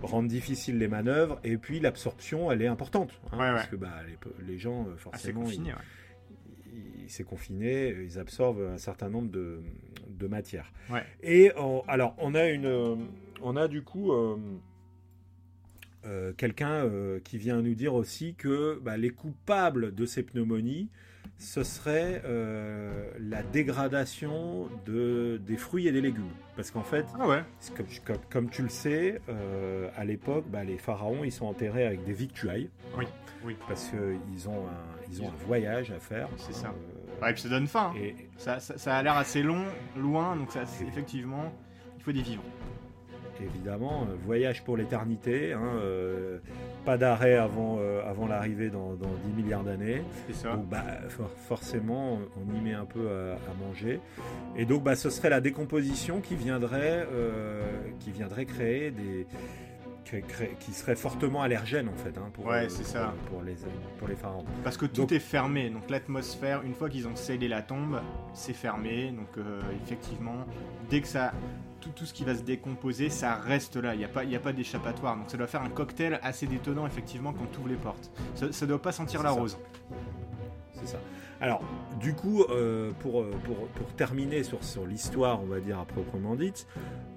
rendre difficiles les manœuvres, et puis l'absorption, elle est importante, hein, parce que bah, les, les gens, forcément... confiné, c'est confiné, ils absorbent un certain nombre de, de matières. Et alors, on a une, on a du coup euh, euh, quelqu'un euh, qui vient nous dire aussi que bah, les coupables de ces pneumonies, ce serait la dégradation de, des fruits et des légumes. Parce qu'en fait, ah comme, comme, tu le sais, à l'époque, bah, les pharaons, ils sont enterrés avec des victuailles. Oui, oui. Parce qu'ils ont, un, ils ont un voyage à faire. C'est ça. Ouais, et puis ça donne faim. Et... Ça, ça, a l'air assez long, loin, donc ça, effectivement, il faut des vivres. Évidemment, euh, voyage pour l'éternité, hein, euh, pas d'arrêt avant, euh, avant l'arrivée dans, dans, 10 milliards d'années. C'est ça. Donc bah, forcément, on y met un peu à, manger. Et donc bah, ce serait la décomposition qui viendrait, qui viendrait créer des, qui serait fortement allergène en fait hein, pour, ouais, c'est ça. Pour, les, pour les pharaons. Parce que tout est fermé, donc l'atmosphère, une fois qu'ils ont scellé la tombe, c'est fermé, donc euh, effectivement, dès que ça... Tout, tout, ce qui va se décomposer, ça reste là, il n'y a pas, a pas d'échappatoire, donc ça doit faire un cocktail assez détonnant effectivement quand tu ouvres les portes. Ça, ne doit pas sentir la rose. C'est ça. Alors, du coup, euh, pour, pour, pour, terminer sur, sur l'histoire, on va dire à proprement dite,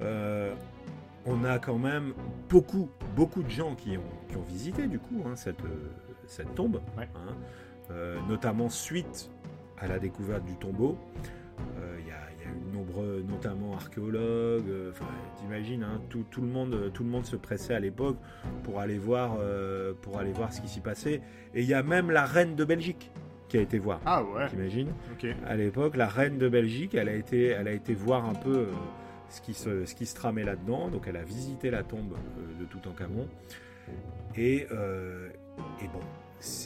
euh, on a quand même beaucoup, beaucoup de gens qui ont, visité du coup hein, cette, cette tombe. Hein. notamment suite à la découverte du tombeau. Nombreux, notamment archéologues. Euh, enfin, t'imagines, hein, tout, le monde, tout le monde se pressait à l'époque pour aller voir, euh, pour aller voir ce qui s'y passait. Et il y a même la reine de Belgique qui a été voir. Ah ouais. T'imagines À l'époque, la reine de Belgique, elle a été, elle a été voir un peu euh, ce qui se, ce qui se tramait là-dedans. Donc, elle a visité la tombe de Toutankhamon. Et, et bon,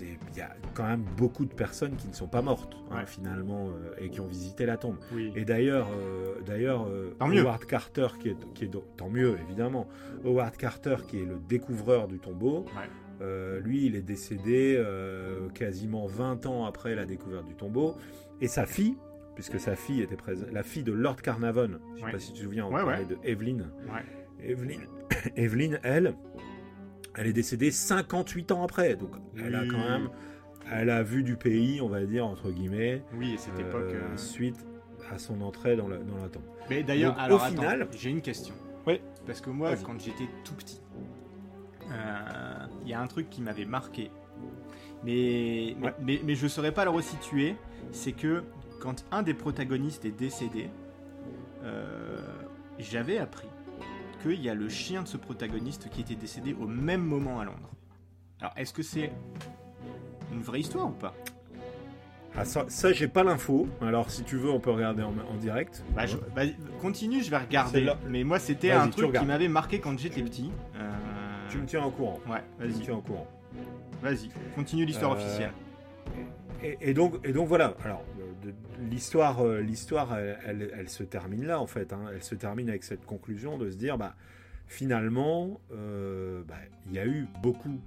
il y a quand même beaucoup de personnes qui ne sont pas mortes hein, finalement euh, et qui ont visité la tombe. Et d'ailleurs, euh, d'ailleurs, euh, Howard Carter qui est, qui est tant mieux évidemment. Howard Carter qui est le découvreur du tombeau. lui, il est décédé quasiment 20 ans après la découverte du tombeau. Et sa fille, puisque sa fille était présente, la fille de Lord Carnarvon, je ne sais pas si tu te souviens, on parlait de Evelyn. Evelyn, [coughs] Evelyn, elle, elle est décédée 58 ans après, donc elle a quand même, elle a vu du pays, on va dire entre guillemets. Oui, à cette époque. Euh, suite à son entrée dans la, dans la tombe. Mais d'ailleurs, alors au final, j'ai une question. Oui. Parce que moi, quand j'étais tout petit, euh, il y a un truc qui m'avait marqué, mais, mais, mais, je ne saurais pas le resituer. C'est que quand un des protagonistes est décédé, euh, j'avais appris qu'il y a le chien de ce protagoniste qui était décédé au même moment à Londres. Alors, est-ce que c'est une vraie histoire ou pas? Ah, ça, j'ai pas l'info. Alors, si tu veux, on peut regarder en, direct. Bah, bah, continue, je vais regarder. Mais moi, c'était un truc qui m'avait marqué quand j'étais petit. Euh, tu me tiens au courant. Ouais, vas-y. tiens au courant. Vas-y, continue l'histoire euh, officielle. Et, donc, et donc voilà. Alors, l'histoire, euh, l'histoire, elle, se termine là en fait. Hein. Elle se termine avec cette conclusion de se dire, bah, finalement, euh, bah, il y a eu beaucoup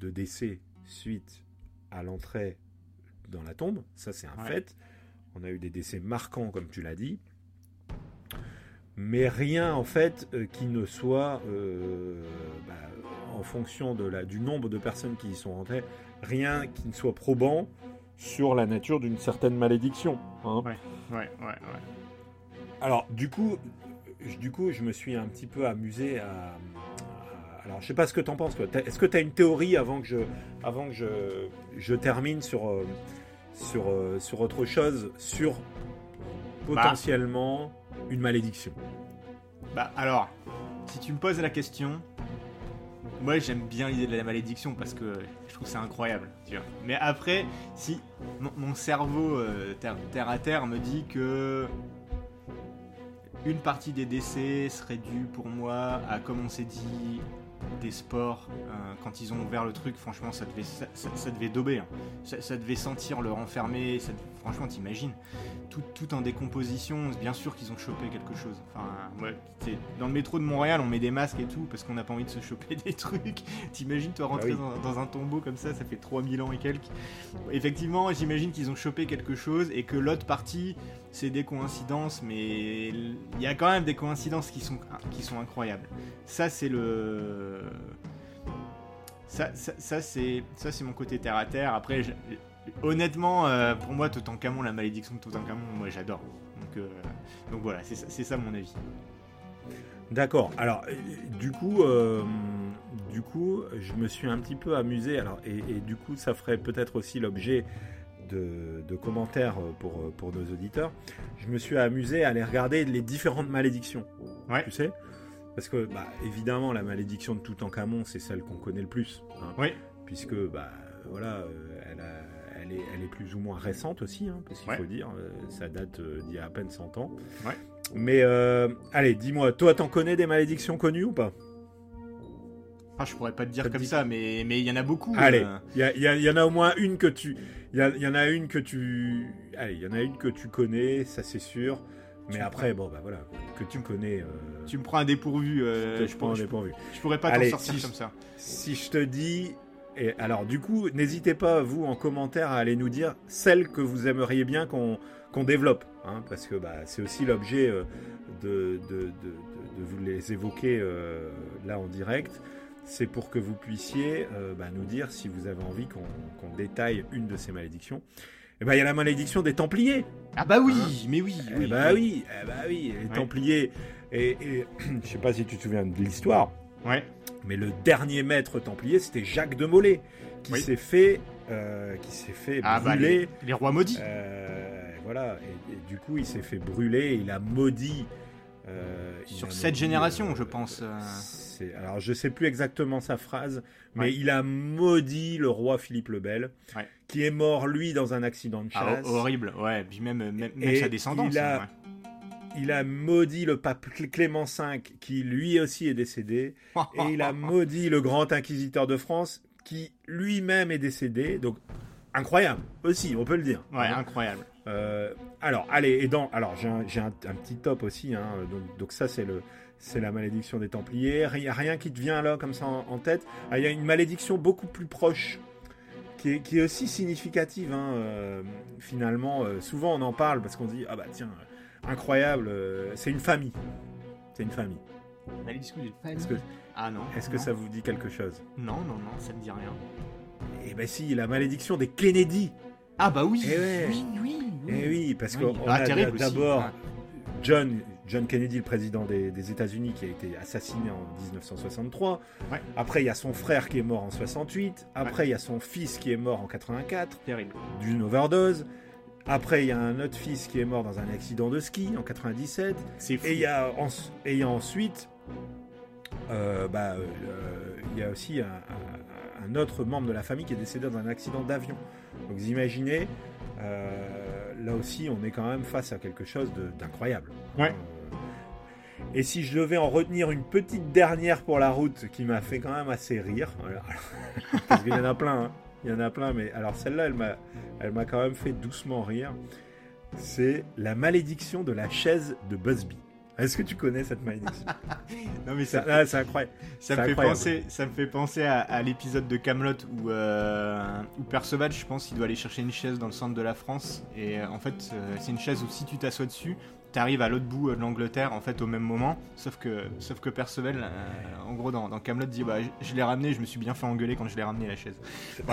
de décès suite à l'entrée dans la tombe. Ça, c'est un fait. On a eu des décès marquants, comme tu l'as dit. Mais rien, en fait, euh, qui ne soit, bah, en fonction de la, du nombre de personnes qui y sont rentrées, rien qui ne soit probant sur la nature d'une certaine malédiction. Hein. Ouais, ouais, ouais, Alors, du coup, du coup, je me suis un petit peu amusé à. alors, je sais pas ce que tu en penses. Est-ce que tu as une théorie avant que je, avant que je, je termine sur, euh, sur, euh, sur autre chose, sur potentiellement une malédiction? Bah, alors, si tu me poses la question, moi j'aime bien l'idée de la malédiction parce que je trouve c'est incroyable. Mais après, si mon, cerveau euh, terre, à terre me dit que une partie des décès serait due pour moi à, comme on s'est dit, des sports, euh, quand ils ont ouvert le truc, franchement, ça devait, ça, devait dober. Hein. Ça, devait sentir le renfermer. Ça, franchement, t'imagines. Tout, tout, en décomposition, bien sûr qu'ils ont chopé quelque chose. Enfin, ouais, dans le métro de Montréal, on met des masques et tout parce qu'on n'a pas envie de se choper [laughs] des trucs. T'imagines, toi, rentrer bah dans, un tombeau comme ça, ça fait 3000 ans et quelques. Effectivement, j'imagine qu'ils ont chopé quelque chose et que l'autre partie, c'est des coïncidences, mais il y a quand même des coïncidences qui sont, qui sont incroyables. Ça, c'est le. Ça, ça, ça c'est mon côté terre à terre. Après, honnêtement, euh, pour moi, Toutankhamon, la malédiction de Toutankhamon, moi j'adore. Donc, euh, donc voilà, c'est ça, mon avis. D'accord. Alors, euh, du coup, du coup, je me suis un petit peu amusé. Alors, et du coup, ça ferait peut-être aussi l'objet de, commentaires pour, pour nos auditeurs, je me suis amusé à aller regarder les différentes malédictions. Ouais. Tu sais Parce que, bah, évidemment, la malédiction de Toutankhamon, c'est celle qu'on connaît le plus. Hein. oui. Puisque, bah, voilà, euh, elle, elle, est, elle, est, plus ou moins récente aussi, hein, parce qu'il faut dire, euh, ça date euh, d'il y a à peine 100 ans. Ouais. Mais, allez, dis-moi, toi, t'en connais des malédictions connues ou pas? Ah, je pourrais pas te dire comme ça, mais il y en a beaucoup. Allez, il y, y, en a au moins une que tu, il y, en a une que tu, allez, il y en a une que tu connais, ça c'est sûr. Mais après, bon, bah voilà, que tu connais. Euh, tu me prends un dépourvu. Euh, je, prends un dépourvu. Je pourrais pas t'en sortir comme ça. Si je te dis, et alors du coup, n'hésitez pas vous en commentaire à aller nous dire celles que vous aimeriez bien qu'on développe, hein, parce que bah, c'est aussi l'objet euh, de, de, de, de, vous les évoquer là en direct c'est pour que vous puissiez euh, bah, nous dire si vous avez envie qu'on détaille une de ces malédictions. Eh ben il y a la malédiction des Templiers. Ah bah oui, hein mais oui. Eh bah oui, eh bah oui, les Templiers. Et, et [clears throat] je sais pas si tu te souviens de l'histoire. Ouais. Mais le dernier maître Templier, c'était Jacques de Molay, qui s'est fait qui s'est fait ah, bah, brûler. les, rois maudits. voilà, et, du coup, il s'est fait brûler. Il a maudit. Sur cette génération, je pense. Alors, je sais plus exactement sa phrase, mais il a maudit le roi Philippe le Bel, qui est mort lui dans un accident de ah, chasse. horrible, ouais. Puis même, même, sa descendance. Il a, il a maudit le pape Clément V, qui lui aussi est décédé, et il a [laughs] maudit le grand inquisiteur de France, qui lui-même est décédé. Donc incroyable aussi, on peut le dire. Ouais, incroyable. Euh, alors, allez, et dans, alors j'ai un, petit top aussi. Hein, donc, ça c'est le, c'est la malédiction des Templiers. Il n'y a rien qui te vient là comme ça en, tête. Ah, il y a une malédiction beaucoup plus proche. Qui est, qui est aussi significative, hein, euh, finalement. Euh, souvent on en parle parce qu'on dit Ah bah tiens, incroyable, c'est une famille. C'est une famille. Malédiction d'une famille que, Ah non. Est-ce que ça vous dit quelque chose? Non, non, non, ça ne dit rien. Eh ben si, la malédiction des Kennedy. Ah bah oui. Eh oui, oui, Eh oui, parce qu'on ah, a d'abord John, John Kennedy, le président des, États-Unis, qui a été assassiné en 1963. Après, il y a son frère qui est mort en 68. Après, il y a son fils qui est mort en 84. Terrible. D'une overdose. Après, il y a un autre fils qui est mort dans un accident de ski en 97. C'est fou. Et il y a, et ensuite, euh, bah, euh, il y a aussi un, autre membre de la famille qui est décédé dans un accident d'avion. Donc vous imaginez, euh, là aussi, on est quand même face à quelque chose d'incroyable. Ouais. Et si je devais en retenir une petite dernière pour la route qui m'a fait quand même assez rire, [laughs] parce qu'il y en a plein, hein. il y en a plein, mais alors celle-là, elle m'a, elle m'a quand même fait doucement rire. C'est la malédiction de la chaise de Busby. Est-ce que tu connais cette malédiction [laughs] Non mais ça, ah, c'est incroyable. Ça me fait penser, ça me fait penser à, l'épisode de Camelot où, euh, où Perceval, je pense, il doit aller chercher une chaise dans le centre de la France et euh, en fait, euh, c'est une chaise où si tu t'assois dessus, tu arrives à l'autre bout de l'Angleterre en fait au même moment. Sauf que, sauf que Perceval, en gros dans, dans Camelot, dit bah je, l'ai ramené, je me suis bien fait engueuler quand je l'ai ramené la chaise. [laughs]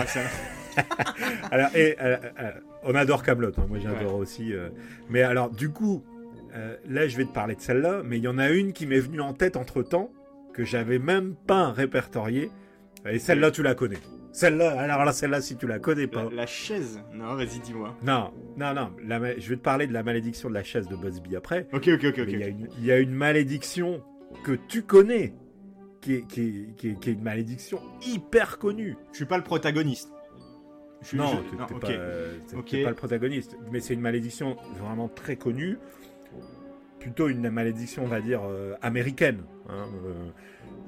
alors et on adore Camelot, hein. moi j'adore aussi. mais alors du coup euh, là, je vais te parler de celle-là, mais il y en a une qui m'est venue en tête entre temps, que j'avais même pas répertoriée. Et celle-là, tu la connais. Celle-là, alors là, celle-là, si tu la connais pas. La, chaise Non, vas-y, dis-moi. Non, non, non. je vais te parler de la malédiction de la chaise de Busby après. Ok, ok, ok. Il y, a une malédiction que tu connais, qui est, qui, est, une malédiction hyper connue. Je suis pas le protagoniste. non, tu n'es pas, pas, le protagoniste. Mais c'est une malédiction vraiment très connue plutôt une malédiction, on va dire, euh, américaine. Hein, euh,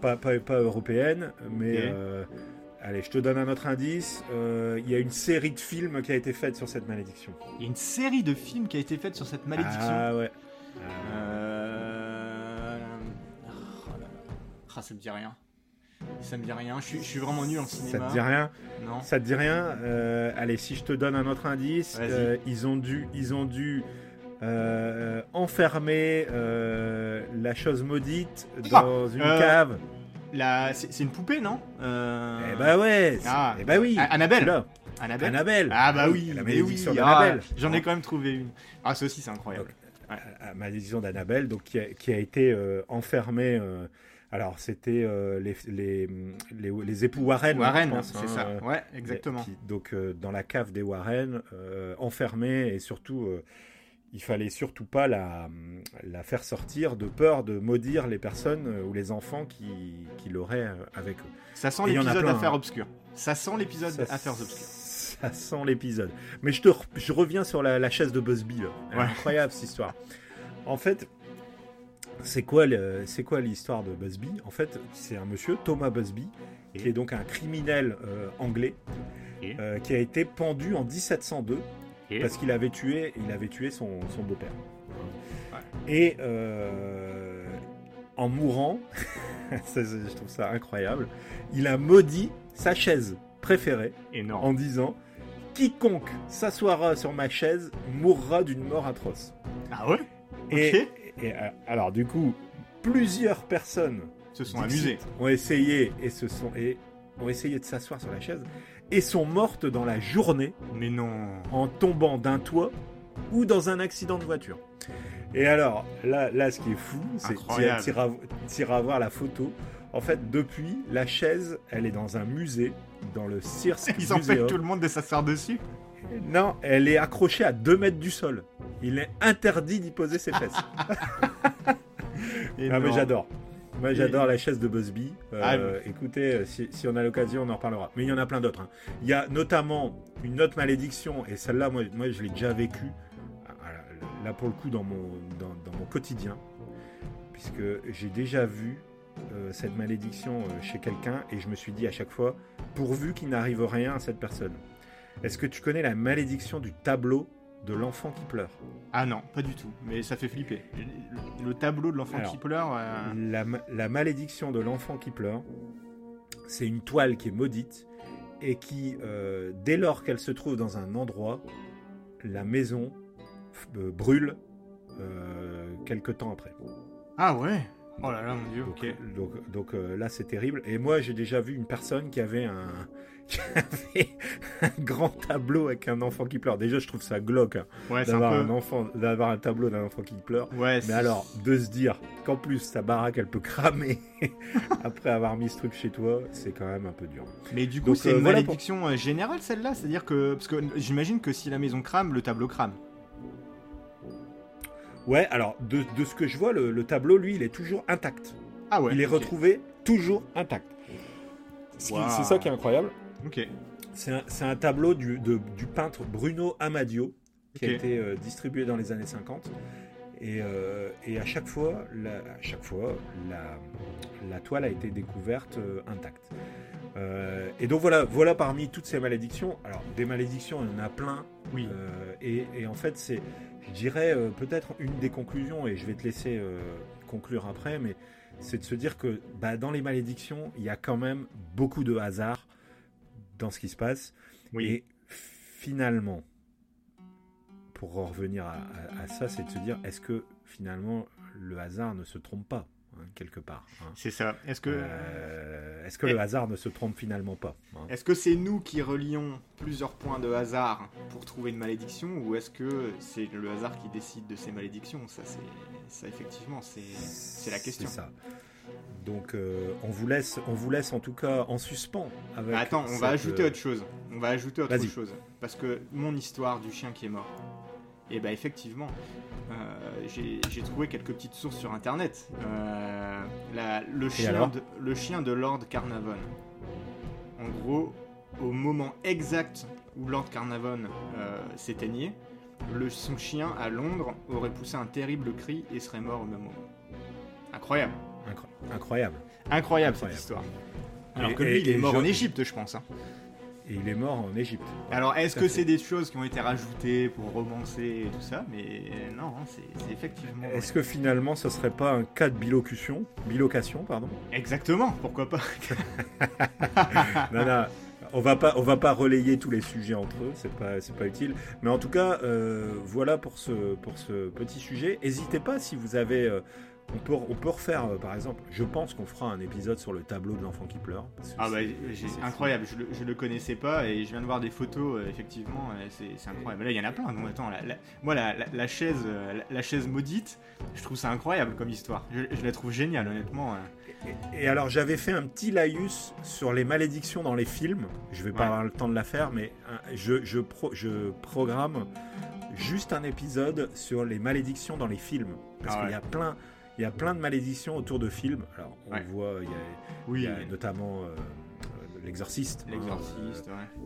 pas, pas, pas, européenne, mais... Euh, allez, je te donne un autre indice. Il y a une série de films qui a été faite sur cette malédiction. Il y a une série de films qui a été faite sur cette malédiction Ah ouais. Ah, ça me dit rien. Ça me dit rien. Je suis, vraiment nul en cinéma. Ça te dit rien? Non. Ça te dit rien? Allez, si je te donne un autre indice, ils ont dû, ils ont dû euh, enfermer euh, la chose maudite ah, dans une euh, cave. C'est une poupée, non? Eh bah ouais ah, Eh bah oui Annabelle Annabelle? Annabelle Ah bah oui La malédiction d'Annabelle ah, J'en ai quand même trouvé une. Ah, ça aussi, c'est incroyable. La malédiction d'Annabelle, donc qui a, qui a été enfermée. alors, c'était les, les, les, époux Warren. Warren, c'est hein, ça. Ouais, exactement. donc, dans la cave des Warren, enfermée et surtout il fallait surtout pas la, la, faire sortir de peur de maudire les personnes euh, ou les enfants qui, qui l'auraient euh, avec eux. Ça sent l'épisode Affaires Obscures. Ça sent l'épisode Affaires Obscures. Ça sent l'épisode. Mais je, te je reviens sur la, chaise de Busby. Incroyable cette histoire. En fait, c'est quoi, c'est quoi l'histoire de Busby? En fait, c'est un monsieur, Thomas Busby, qui est donc un criminel euh, anglais, qui a été pendu en 1702 parce qu'il avait tué, il avait tué son, beau-père. Et euh, en mourant, [laughs] je trouve ça incroyable, il a maudit sa chaise préférée en disant quiconque s'assoira sur ma chaise mourra d'une mort atroce. Ah ouais? Et, et, euh, alors du coup, plusieurs personnes se sont amusées, ont essayé et se sont et ont essayé de s'asseoir sur la chaise et sont mortes dans la journée. Mais non. En tombant d'un toit ou dans un accident de voiture. Et alors, là, là ce qui est fou, c'est que tu iras voir la photo. En fait, depuis, la chaise, elle est dans un musée, dans le Sears [laughs] Ils ont fait tout le monde de s'asseoir dessus Non, elle est accrochée à 2 mètres du sol. Il est interdit d'y poser ses fesses. [laughs] ah, mais j'adore. Moi, j'adore la chaise de Busby. Euh, ah, écoutez, si, on a l'occasion, on en reparlera. Mais il y en a plein d'autres. Hein. Il y a notamment une autre malédiction, et celle-là, moi, moi, je l'ai déjà vécue. Ah, là, pour le coup, dans mon, dans, mon quotidien. Puisque j'ai déjà vu euh, cette malédiction euh, chez quelqu'un, et je me suis dit à chaque fois, pourvu qu'il n'arrive rien à cette personne. Est-ce que tu connais la malédiction du tableau? De l'enfant qui pleure. Ah non, pas du tout, mais ça fait flipper. Le tableau de l'enfant qui pleure. Euh, la, malédiction de l'enfant qui pleure, c'est une toile qui est maudite et qui, euh, dès lors qu'elle se trouve dans un endroit, la maison euh, brûle quelque temps après. Ah ouais? Oh là là, mon dieu, ok. Donc, donc là, c'est terrible. Et moi, j'ai déjà vu une personne qui avait un, [laughs] qui avait un grand tableau avec un enfant qui pleure. Déjà, je trouve ça glauque hein, d'avoir un, enfant, d'avoir un tableau d'un enfant qui pleure. Mais alors, de se dire qu'en plus ta baraque elle peut cramer [laughs] après avoir mis ce truc chez toi, c'est quand même un peu dur. Mais du coup, c'est une euh, malédiction euh, générale celle-là, c'est-à-dire que parce que j'imagine que si la maison crame, le tableau crame. Ouais, alors de, ce que je vois, le, tableau, lui, il est toujours intact. Ah ouais. Il est retrouvé toujours intact. C'est ça qui est incroyable. Ok. C'est un, tableau du, peintre Bruno Amadio qui a été euh, distribué dans les années 50. Euh, et, à chaque fois, la, à chaque fois la, toile a été découverte euh, intacte. et donc voilà, voilà parmi toutes ces malédictions. Alors des malédictions, il y en a plein. Oui. Et, en fait, c'est, je dirais peut-être une des conclusions, et je vais te laisser conclure après, mais c'est de se dire que bah, dans les malédictions, il y a quand même beaucoup de hasard dans ce qui se passe. Oui. Et finalement, pour revenir à, ça, c'est de se dire est-ce que finalement le hasard ne se trompe pas? Quelque part hein C'est ça. Est-ce que, euh, est-ce que le hasard ne se trompe finalement pas hein? Est-ce que c'est nous qui relions plusieurs points de hasard pour trouver une malédiction ou est-ce que c'est le hasard qui décide de ces malédictions? Ça, c'est, ça effectivement, c'est, la question. C'est ça. Donc euh, on vous laisse, on vous laisse en tout cas en suspens. Avec Attends, on va ajouter autre chose. On va ajouter autre chose parce que mon histoire du chien qui est mort. Et eh bah ben, effectivement, euh, j'ai trouvé quelques petites sources sur internet. Euh, le, chien de, le chien de Lord Carnavon. En gros, au moment exact où Lord Carnavon s'éteignait, son chien à Londres aurait poussé un terrible cri et serait mort au même moment. Incroyable. Incroyable. Incroyable, cette histoire. Alors que lui, il est mort en Égypte, je pense. Hein. Et il est mort en Égypte. Alors, est-ce que c'est des choses qui ont été rajoutées pour romancer et tout ça? Mais non, hein, c'est effectivement. Est-ce que finalement, ce serait pas un cas de bilocution? Bilocation, pardon? Exactement, pourquoi pas? [laughs] Non, non. On va pas, on va pas relayer tous les sujets entre eux, c'est pas, c'est pas utile. Mais en tout cas, euh, voilà pour ce, pour ce petit sujet. N'hésitez pas si vous avez euh, on peut, on peut refaire, euh, par exemple, je pense qu'on fera un épisode sur le tableau de l'enfant qui pleure. ah bah, c'est incroyable, je le, le connaissais pas et je viens de voir des photos, euh, effectivement, c'est incroyable. Là, il y en a plein, donc attends, moi, la, chaise, euh, la, chaise maudite, je trouve ça incroyable comme histoire. Je, la trouve géniale, honnêtement. Et, alors, j'avais fait un petit laïus sur les malédictions dans les films. Je vais pas avoir le temps de la faire, mais je, je, je programme juste un épisode sur les malédictions dans les films. Parce ah qu'il y a plein il y a plein de malédictions autour de films. Alors, on voit, il y a, oui, notamment euh, L'Exorciste. Hein, L'Exorciste, ouais.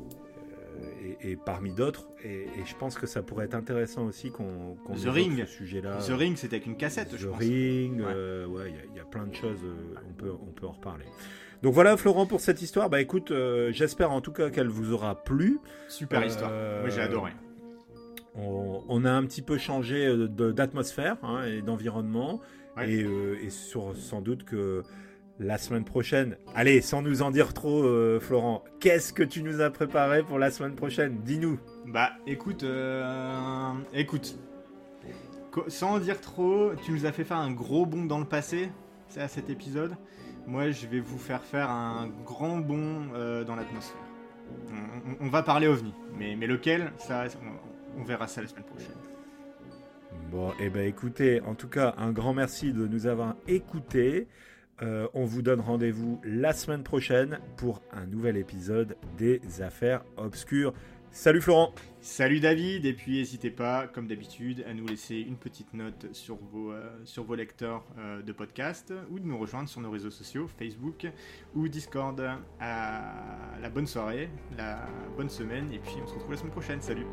Euh, et, parmi d'autres. Et, je pense que ça pourrait être intéressant aussi qu'on qu The Ring. ce sujet-là. The Ring, c'était avec une cassette, je pense. The Ring, ouais, euh, il y, a plein de choses. on, peut, on peut en reparler. Donc voilà, Florent, pour cette histoire. Bah écoute, j'espère en tout cas qu'elle vous aura plu. Super histoire. Oui, j'ai adoré. On, a un petit peu changé d'atmosphère hein, et d'environnement. Euh, et, sur, sans doute que la semaine prochaine, allez, sans nous en dire trop, euh, Florent, qu'est-ce que tu nous as préparé pour la semaine prochaine? Dis-nous. Bah, écoute, euh, écoute, sans en dire trop, tu nous as fait faire un gros bond dans le passé, c'est à cet épisode. Moi, je vais vous faire faire un grand bond dans l'atmosphère. On, va parler ovni, mais, mais lequel, ça, on verra ça la semaine prochaine. Bon, et eh ben écoutez, en tout cas, un grand merci de nous avoir écoutés. on vous donne rendez-vous la semaine prochaine pour un nouvel épisode des Affaires Obscures. Salut Florent Salut David, et puis n'hésitez pas, comme d'habitude, à nous laisser une petite note sur vos, euh, lecteurs euh, de podcast ou de nous rejoindre sur nos réseaux sociaux, Facebook ou Discord. À la bonne soirée, la bonne semaine, et puis on se retrouve la semaine prochaine. Salut